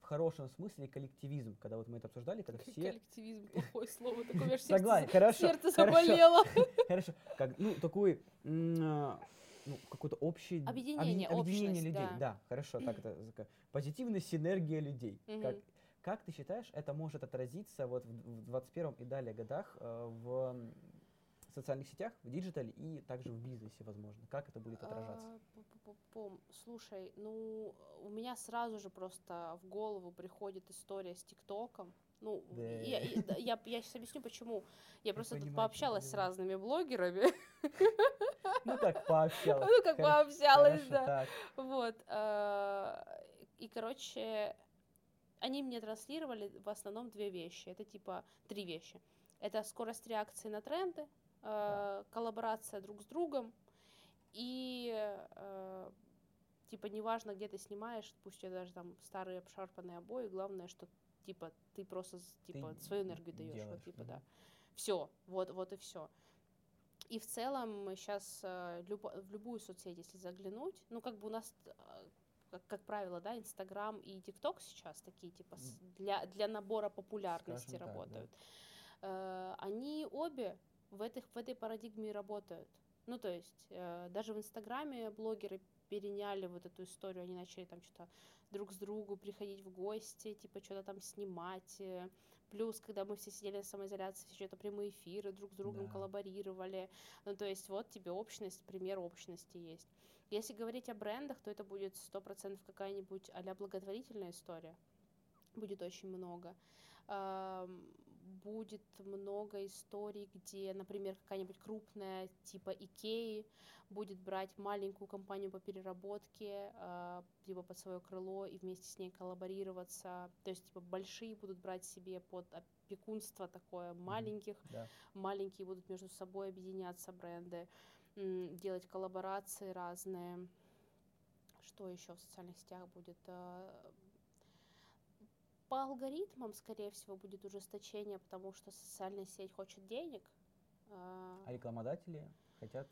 в хорошем смысле коллективизм, когда вот мы это обсуждали, когда все... Коллективизм, плохое слово, такое Согласен, хорошо. Сердце заболело. Хорошо, как, ну, такой, а, ну, какое-то общее... Объединение, объединение людей, да. хорошо, так это, позитивная синергия людей, как как ты считаешь, это может отразиться вот в 21 и далее годах э, в социальных сетях, в диджитале и также в бизнесе, возможно? Как это будет отражаться? А, слушай, ну, у меня сразу же просто в голову приходит история с TikTok'ом. Ну, да. я, я, я, я сейчас объясню, почему. Я, я просто понимаю, тут пообщалась с разными блогерами. Ну, как пообщалась. Ну, как пообщалась, да. Вот. А, и, короче, они мне транслировали в основном две вещи. Это типа три вещи. Это скорость реакции на тренды, э, коллаборация друг с другом и э, типа неважно, где ты снимаешь, пусть у даже там старые обшарпанные обои, главное, что типа ты просто типа ты свою энергию даешь, вот типа да. Все, вот вот и все. И в целом сейчас э, люб, в любую соцсеть, если заглянуть, ну как бы у нас э, как, как правило, да, Инстаграм и ТикТок сейчас такие, типа, для, для набора популярности Скажем работают. Так, да. э, они обе в, этих, в этой парадигме работают. Ну, то есть, э, даже в Инстаграме блогеры переняли вот эту историю, они начали там что-то друг с другу приходить в гости, типа, что-то там снимать. Э, плюс, когда мы все сидели на самоизоляции, все это прямые эфиры, друг с другом да. коллаборировали. Ну, то есть, вот тебе общность, пример общности есть. Если говорить о брендах, то это будет сто процентов какая-нибудь а благотворительная история. Будет очень много. Будет много историй, где, например, какая-нибудь крупная типа Икеи будет брать маленькую компанию по переработке а, типа под свое крыло и вместе с ней коллаборироваться. То есть типа большие будут брать себе под опекунство такое маленьких, mm-hmm. да. маленькие будут между собой объединяться бренды делать коллаборации разные. Что еще в социальных сетях будет? По алгоритмам, скорее всего, будет ужесточение, потому что социальная сеть хочет денег. А, а рекламодатели хотят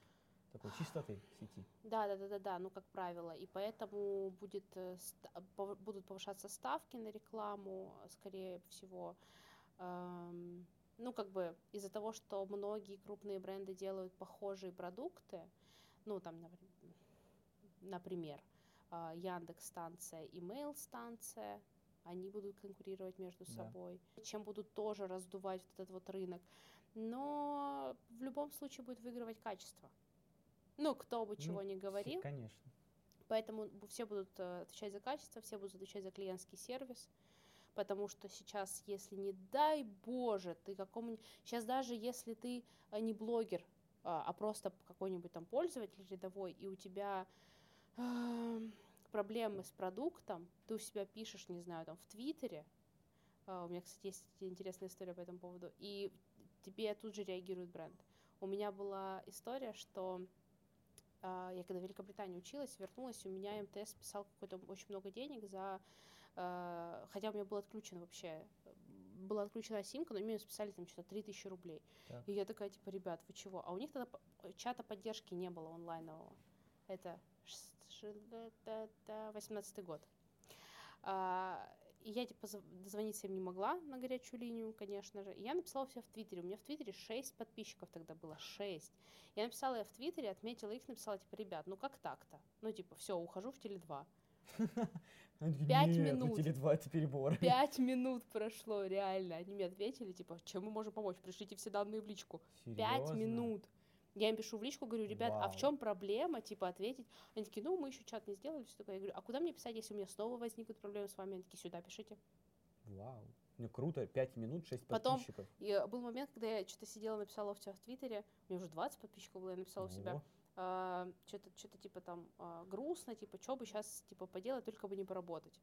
такой чистоты сети. Да, да, да, да, да, ну как правило. И поэтому будет, э, будут повышаться ставки на рекламу, скорее всего ну, как бы из-за того, что многие крупные бренды делают похожие продукты, ну, там, например, а, Яндекс станция и Mail станция, они будут конкурировать между да. собой, чем будут тоже раздувать вот этот вот рынок. Но в любом случае будет выигрывать качество. Ну, кто бы ну, чего ни говорил. Конечно. Поэтому все будут э, отвечать за качество, все будут отвечать за клиентский сервис потому что сейчас, если не дай боже, ты какому-нибудь... Сейчас даже если ты а, не блогер, а, а просто какой-нибудь там пользователь рядовой, и у тебя э, проблемы с продуктом, ты у себя пишешь, не знаю, там в Твиттере, э, у меня, кстати, есть интересная история по этому поводу, и тебе тут же реагирует бренд. У меня была история, что э, я когда в Великобритании училась, вернулась, у меня МТС писал какое-то очень много денег за Э, хотя у меня был отключен вообще, была отключена симка, но мне списали там что-то 3000 рублей. Так. И я такая, типа, ребят, вы чего? А у них тогда чата поддержки не было онлайнового. Это 18 год. А, и я, типа, дозвониться им не могла на горячую линию, конечно же. И я написала все в Твиттере. У меня в Твиттере 6 подписчиков тогда было, 6. Я написала я в Твиттере, отметила их, написала, типа, ребят, ну как так-то? Ну, типа, все, ухожу в Теле2. Они такие, Пять «Нет, минут. На Теле2 это перебор. Пять минут прошло, реально. Они мне ответили, типа, чем мы можем помочь? Пришлите все данные в личку. Пять минут. Я им пишу в личку, говорю, ребят, а в Вау. чем проблема, типа, ответить? Они такие, ну, мы еще чат не сделали, все такое. Я говорю, а куда мне писать, если у меня снова возникнут проблемы с вами? Они такие, сюда пишите. Вау. Ну круто, 5 минут, 6 Потом- подписчиков. И э, был момент, когда я что-то сидела, написала у тебя в Твиттере, у меня уже 20 подписчиков было, я написала у себя, Ого. что-то что типа там а, грустно, типа, что бы сейчас типа поделать, только бы не поработать.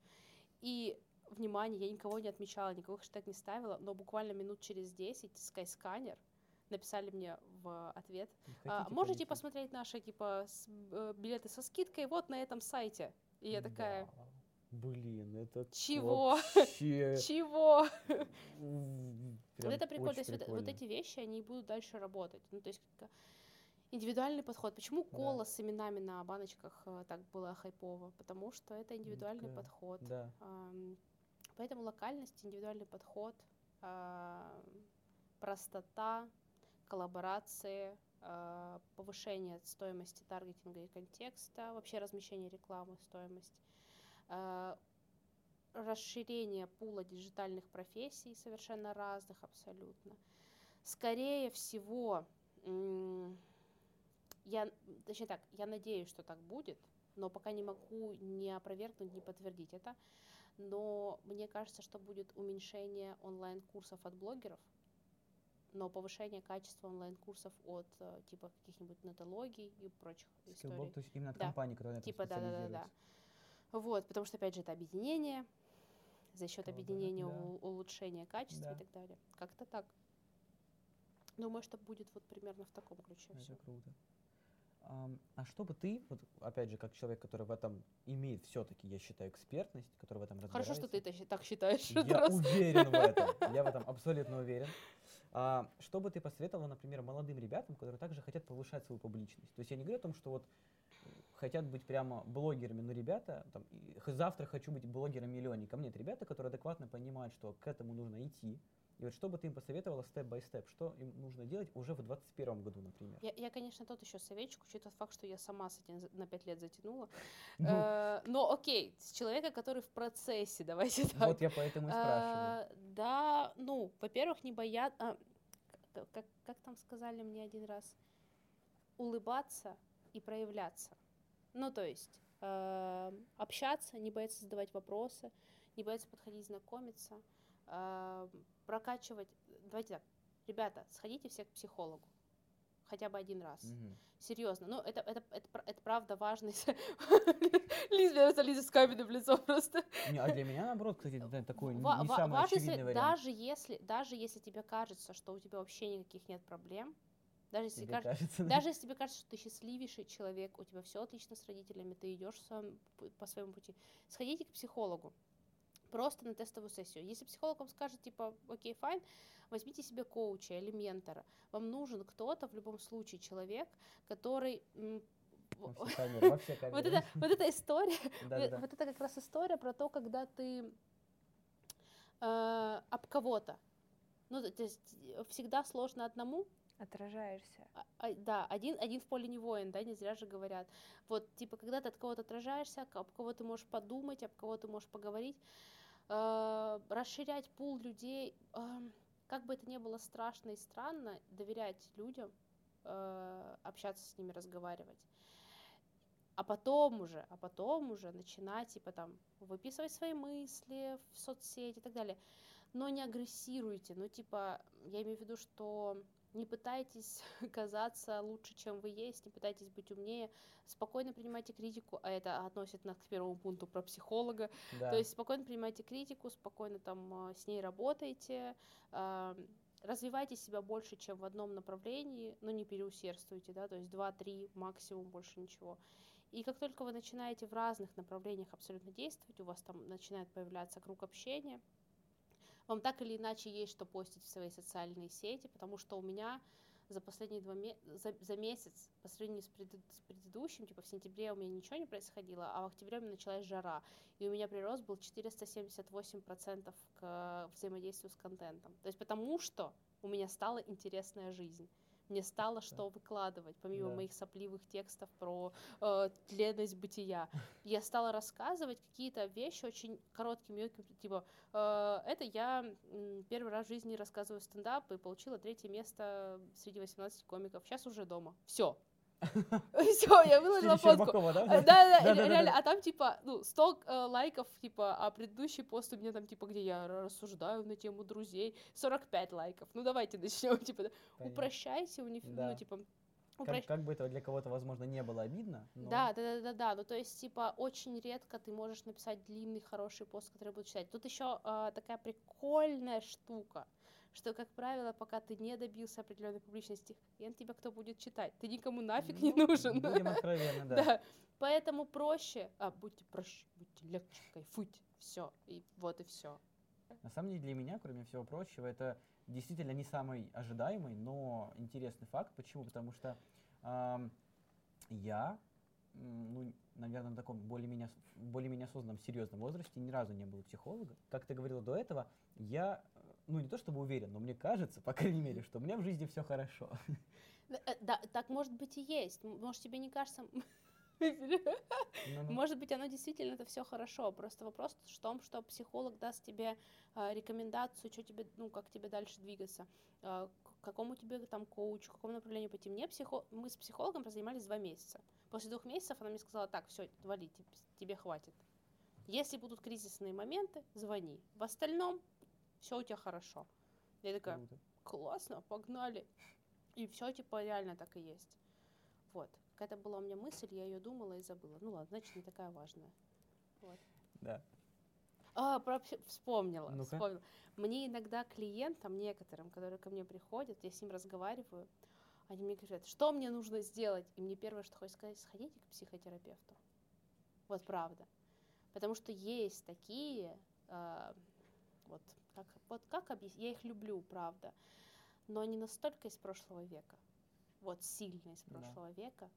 И внимание, я никого не отмечала, никакой хэштег не ставила, но буквально минут через 10 Skyscanner написали мне в ответ, а, можете посмотреть наши типа с- э, билеты со скидкой вот на этом сайте. И я такая, Вау. Блин, это Чего? вообще, чего? Вот это прикольно. То есть вот, вот прикольно. эти вещи, они будут дальше работать. Ну, то есть индивидуальный подход. Почему Да. кола с именами на баночках э, так было хайпово? Потому что это индивидуальный Да, подход. Да. Поэтому локальность, индивидуальный подход, ам, простота, коллаборации, а, повышение стоимости таргетинга и контекста, вообще размещение рекламы, стоимость, а, расширение пула диджитальных профессий совершенно разных абсолютно. Скорее всего, я, точнее так, я надеюсь, что так будет, но пока не могу ни опровергнуть, ни подтвердить это. Но мне кажется, что будет уменьшение онлайн-курсов от блогеров, но повышение качества онлайн-курсов от э, типа каких-нибудь нетологий и прочих Скиллбок, историй. то есть именно от Да. компании, которая на этом Типа, да-да-да-да. специализируется. Вот, потому что, опять же, это объединение, за счет Коллабора- объединения да. улучшения качества Да. и так далее. Как-то так. Думаю, что будет вот примерно в таком ключе все. Это круто. А что бы ты, вот опять же, как человек, который в этом имеет все-таки, я считаю, экспертность, который в этом Хорошо, что ты разбирается, это так считаешь. Я раз. уверен в этом. Я в этом абсолютно уверен. А, что бы ты посоветовал, например, молодым ребятам, которые также хотят повышать свою публичность? То есть я не говорю о том, что вот э, хотят быть прямо блогерами, но ребята, там, завтра хочу быть блогером-миллионником. Нет, ребята, которые адекватно понимают, что к этому нужно идти. И вот что бы ты им посоветовала степ-бай-степ? Что им нужно делать уже в 2021 году, например? Я, я, конечно, тот еще советчик, учитывая тот факт, что я сама с этим на пять лет затянула. Ну, Э, Но окей, с человека, который в процессе, давайте так. вот я поэтому и спрашиваю. Э, Да, ну, во-первых, не бояться, как, как там сказали мне один раз, улыбаться и проявляться. Ну, то есть э, общаться, не бояться задавать вопросы, не бояться подходить, знакомиться, э, прокачивать. Давайте так, ребята, сходите все к психологу. Хотя бы один раз. Мгм. Серьезно. Ну, это, это, это, это правда важно. Лиза, Лиза с каменным лицом просто. Не, а для меня, наоборот, кстати, да, такой не самый очевидный вариант. даже если, даже если тебе кажется, что у тебя вообще никаких нет проблем, даже если, Тебе кажется, кажется, да? даже если тебе кажется, что ты счастливейший человек, у тебя все отлично с родителями, ты идешь по своему пути, сходите к психологу. Просто на тестовую сессию. Если психолог вам скажет, типа, окей, файн, возьмите себе коуча или ментора. Вам нужен кто-то, в любом случае, человек, который... камеры, Вот это, вот эта история, вот это как раз история про то, когда ты э, об кого-то. Ну, то есть всегда сложно одному, Отражаешься. а- а, да, один, один в поле не воин, да, не зря же говорят. Вот, типа, когда ты от кого-то отражаешься, об кого ты можешь подумать, об кого ты можешь поговорить, э, расширять пул людей, эм, как бы это ни было страшно и странно, доверять людям, э, общаться с ними, разговаривать. А потом уже, а потом уже начинать, типа, там, выписывать свои мысли в соцсети и так далее. Но не агрессируйте, ну, типа, я имею в виду, что не пытайтесь казаться лучше, чем вы есть, не пытайтесь быть умнее, спокойно принимайте критику, а это относит нас к первому пункту про психолога, Да. то есть спокойно принимайте критику, спокойно там а, с ней работайте, а, развивайте себя больше, чем в одном направлении, но не переусердствуйте, да, то есть 2-3 максимум, больше ничего. И как только вы начинаете в разных направлениях абсолютно действовать, у вас там начинает появляться круг общения, вам так или иначе есть что постить в свои социальные сети, потому что у меня за последние два ме- за, за месяц по сравнению с, преды- с предыдущим, типа в сентябре у меня ничего не происходило, а в октябре у меня началась жара, и у меня прирост был 478% к взаимодействию с контентом. То есть потому что у меня стала интересная жизнь. Мне стало что выкладывать, помимо Да. моих сопливых текстов про э, тленность бытия. Я стала рассказывать какие-то вещи очень короткими, ёмкими, типа, э, это я первый раз в жизни рассказываю стендап и получила третье место среди 18 комиков. Сейчас уже дома. Все. Все, я выложила фотку. Да? Э, Да, да, Да, ре- да, да, реально, а там типа, ну, 100 э, лайков, типа, а предыдущий пост у меня там, типа, где я рассуждаю на тему друзей, 45 лайков. Ну, давайте начнем, типа, упрощайте, униф... Да. ну, типа, Как, как бы это для кого-то, возможно, не было обидно. но- Да, да, да, да, да. Ну, то есть, типа, очень редко ты можешь написать длинный, хороший пост, который буду читать. Тут еще такая прикольная штука, что, как правило, пока ты не добился определенной публичности, хрен тебя кто будет читать. Ты никому нафиг не Ну, нужен. Будем откровенны, да. Да. Поэтому проще, а, будьте проще, будьте легче, кайфуйте, все, и вот и все. На самом деле для меня, кроме всего прочего, это действительно не самый ожидаемый, но интересный факт. Почему? Потому что ам, я, ну, наверное, на таком более-менее, более-менее осознанном, серьезном возрасте ни разу не был психолога. Как ты говорила до этого, я, э, ну, не то чтобы уверен, но мне кажется, по крайней мере, что у меня в жизни все хорошо. Э, э, Да, так может быть и есть. Может, тебе не кажется... Ну-ну. Может быть, оно действительно это все хорошо. Просто вопрос в том, что психолог даст тебе а, рекомендацию, что тебе, ну, как тебе дальше двигаться, а, к какому тебе там коучу, к какому направлению пойти. Мне психо... Мы с психологом позанимались два месяца. После двух месяцев она мне сказала, так, все, вали, тебе хватит. Если будут кризисные моменты, звони. В остальном все у тебя хорошо. Я такая, Круто. классно, погнали. И все типа реально так и есть. Вот. Какая-то была у меня мысль, я ее думала и забыла. Ну ладно, значит, не такая важная. Да. А, про вспомнила, Ну-ка. вспомнила. Мне иногда клиентам, некоторым, которые ко мне приходят, я с ним разговариваю, они мне говорят, что мне нужно сделать? И мне первое, что хочется сказать, сходите к психотерапевту. Вот правда. Потому что есть такие, а, вот как, вот как объяснить, я их люблю, правда, но они настолько из прошлого века, вот сильно из Да. прошлого века,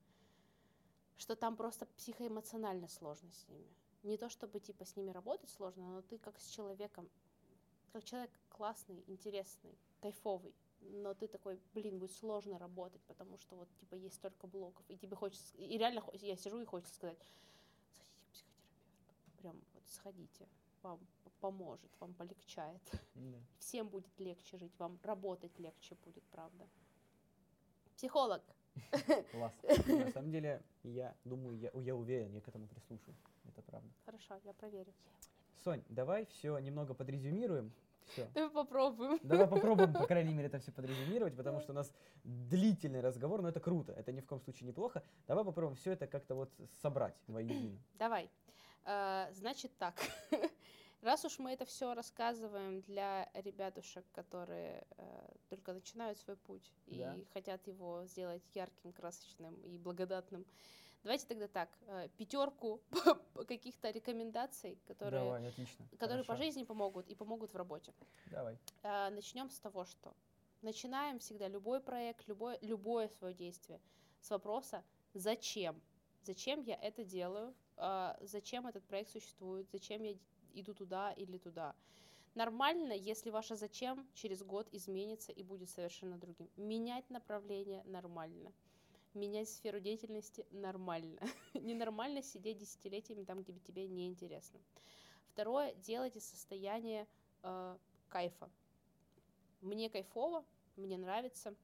что там просто психоэмоционально сложно с ними. Не то чтобы типа с ними работать сложно, но ты как с человеком, как человек классный, интересный, кайфовый, но ты такой, блин, будет сложно работать, потому что вот типа есть столько блоков, и тебе хочется, и реально я сижу и хочется сказать, сходите к психотерапевту, прям вот сходите, вам поможет, вам полегчает, Да. всем будет легче жить, вам работать легче будет, правда. Психолог. Класс. На самом деле, я думаю, я, я уверен, я к этому прислушаюсь. Это правда. Хорошо, я проверю. Сонь, давай все немного подрезюмируем. Все. Давай попробуем. Давай попробуем, по крайней мере, это все подрезюмировать, потому что у нас длительный разговор, но это круто, это ни в коем случае неплохо. Давай попробуем все это как-то вот собрать воедино. Давай. Э, Значит так. Раз уж мы это все рассказываем для ребятушек, которые э, только начинают свой путь и хотят его сделать ярким, красочным и благодатным, давайте тогда так, э, пятерку каких-то рекомендаций, которые, Давай, отлично. которые по жизни помогут и помогут в работе. Давай. Начнем с того, что начинаем всегда любой проект, любое, любое свое действие с вопроса «Зачем?». Зачем я это делаю? А, Зачем этот проект существует? Зачем я иду туда или туда? Нормально, если ваше «зачем» через год изменится и будет совершенно другим. Менять направление нормально. Менять сферу деятельности нормально. Ненормально сидеть десятилетиями там, где тебе неинтересно. Второе, делайте состояние э, кайфа. Мне кайфово, мне нравится.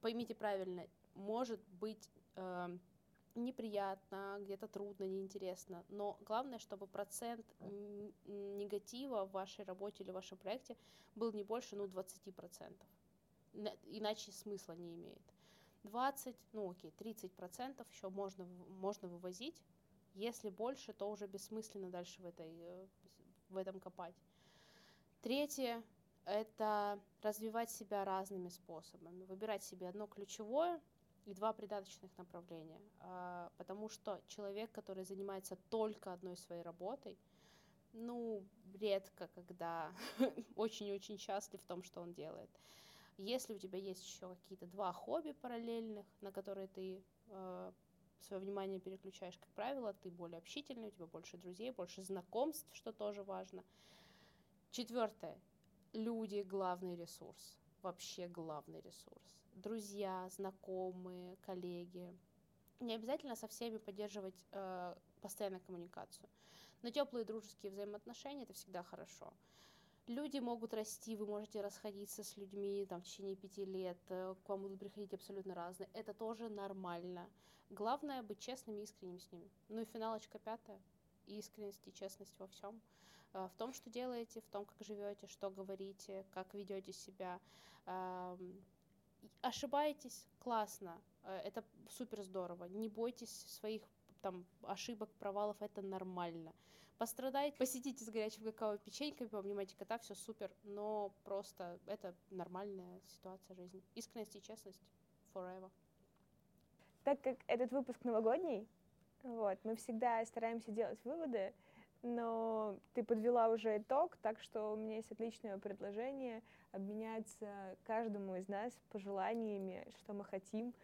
Поймите правильно, может быть э, неприятно, где-то трудно, неинтересно, но главное, чтобы процент негатива в вашей работе или в вашем проекте был не больше, ну, 20%. На- Иначе смысла не имеет. 20, ну окей, 30% еще можно, можно вывозить. Если больше, то уже бессмысленно дальше в, этой, э, в этом копать. Третье – это развивать себя разными способами. Выбирать себе одно ключевое и два придаточных направления. А, Потому что человек, который занимается только одной своей работой, ну, редко, когда очень-очень счастлив в том, что он делает. Если у тебя есть еще какие-то два хобби параллельных, на которые ты свое внимание переключаешь, как правило, ты более общительный, у тебя больше друзей, больше знакомств, что тоже важно. Четвертое. Люди – главный ресурс. Вообще главный ресурс. Друзья, знакомые, коллеги. Не обязательно со всеми поддерживать э, постоянную коммуникацию. Но теплые дружеские взаимоотношения это всегда хорошо. Люди могут расти, вы можете расходиться с людьми там, в течение пяти лет, э, к вам будут приходить абсолютно разные. Это тоже нормально. Главное быть честным и искренним с ними. Ну и финалочка пятая. Искренность и честность во всем. Э, в том, что делаете, в том, как живете, что говорите, как ведете себя. Ошибаетесь, классно, э, это супер здорово. Не бойтесь своих там ошибок, провалов, это нормально. Пострадайте, посидите с горячим какао печеньками, пообнимайте кота, все супер, но просто это нормальная ситуация жизни. Искренность и честность forever. Так как этот выпуск новогодний, вот, мы всегда стараемся делать выводы, но ты подвела уже итог, так что у меня есть отличное предложение обменяться каждому из нас пожеланиями, что мы хотим.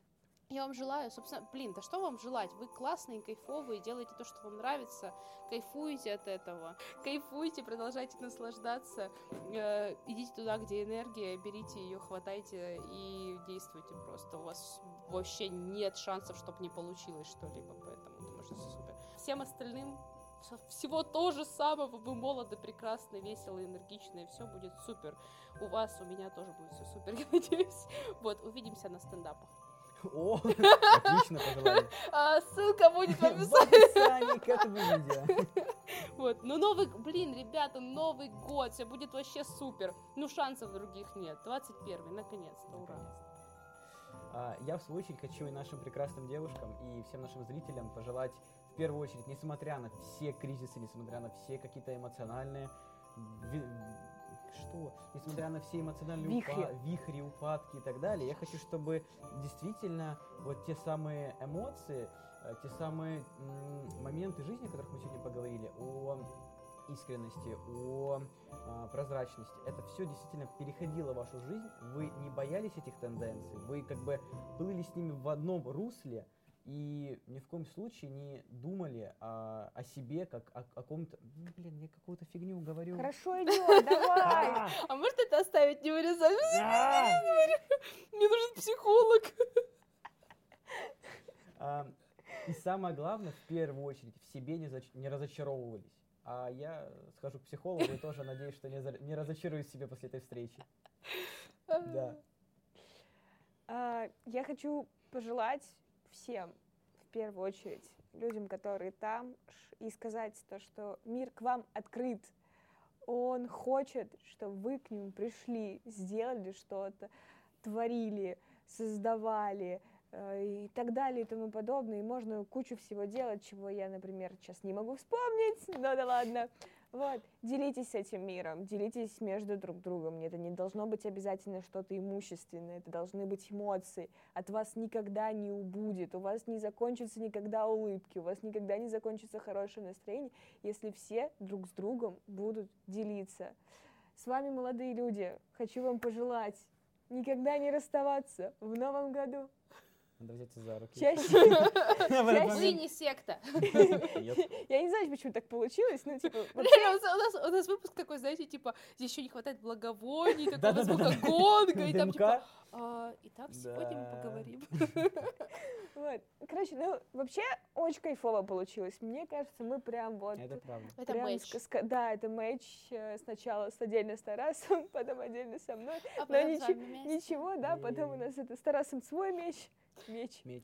Я вам желаю, собственно, блин, да что вам желать? Вы классные, кайфовые, делаете то, что вам нравится, кайфуете от этого, кайфуйте, продолжайте наслаждаться, э, идите туда, где энергия, берите ее, хватайте и действуйте просто. У вас вообще нет шансов, чтобы не получилось что-либо, поэтому думаю, что супер. Всем остальным всего то же самого, вы молоды, прекрасны, весело, энергично, и все будет супер. У вас, у меня тоже будет все супер, я надеюсь. Вот, увидимся на стендапах. О, отлично пожелание. А, ссылка будет в описании к этому видео. Вот, ну новый, блин, ребята, Новый год, все будет вообще супер. Ну шансов других нет. 21 наконец-то, ура. А, Я, в свою очередь, хочу и нашим прекрасным девушкам, и всем нашим зрителям пожелать, в первую очередь, несмотря на все кризисы, несмотря на все какие-то эмоциональные... Что? Несмотря на все эмоциональные Вихри. упа- вихри, упадки и так далее, я хочу, чтобы действительно вот те самые эмоции, э, те самые м, моменты жизни, о которых мы сегодня поговорили, о искренности, о а, прозрачности. Это все действительно переходило в вашу жизнь. Вы не боялись этих тенденций, вы как бы плыли с ними в одном русле и ни в коем случае не думали о, о себе как о, о ком-то. Ну, блин, я какую-то фигню говорю. Хорошо идет, давай! А! А может это оставить, не вырезать? А! Мне нужен психолог. А, И самое главное, в первую очередь, в себе не, разочаровывались. А я схожу к психологу и тоже надеюсь, что не, разочаруюсь в себе после этой встречи. Да. А, Я хочу пожелать всем, в первую очередь, людям, которые там, и сказать то, что мир к вам открыт. Он хочет, чтобы вы к нему пришли, сделали что-то, творили, создавали э, и так далее и тому подобное. И можно кучу всего делать, чего я, например, сейчас не могу вспомнить, но да ладно. Вот, делитесь этим миром, делитесь между друг другом. Это не должно быть обязательно что-то имущественное, это должны быть эмоции. От вас никогда не убудет, у вас не закончатся никогда улыбки, у вас никогда не закончится хорошее настроение, если все друг с другом будут делиться. С вами, молодые люди, хочу вам пожелать никогда не расставаться в новом году. Надо взяться за руки. Чаще, Вы не секта. Я не знаю, почему так получилось, но типа у нас, у нас выпуск такой, знаете, типа, здесь еще не хватает благовоний, такого звука гонга, и там типа, «А, итак, сегодня мы поговорим. Вот. Короче, ну, вообще очень кайфово получилось. Мне кажется, мы прям вот... Это правда. Это ска- Да, это матч сначала с отдельно с Тарасом, потом отдельно со мной. А Но ничего, да, потом у нас это с Тарасом свой меч. Меч. Меч.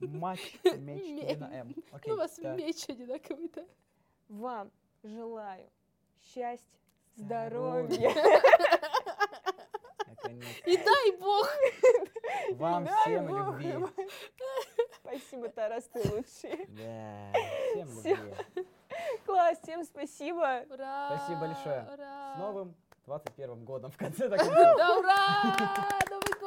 Матч, меч Ме- или на М. Окей, Ну, у вас да. меч одинаковый, да? Вам желаю счастья, Здоровья. Наконец. И дай бог! Вам Дай всем Бог. любви. Спасибо, Тарас, ты лучший. Да, всем Всё. любви. Класс, всем спасибо. Ура! Спасибо большое. Ура! С новым 21 годом в конце концов. Да, ура! Новый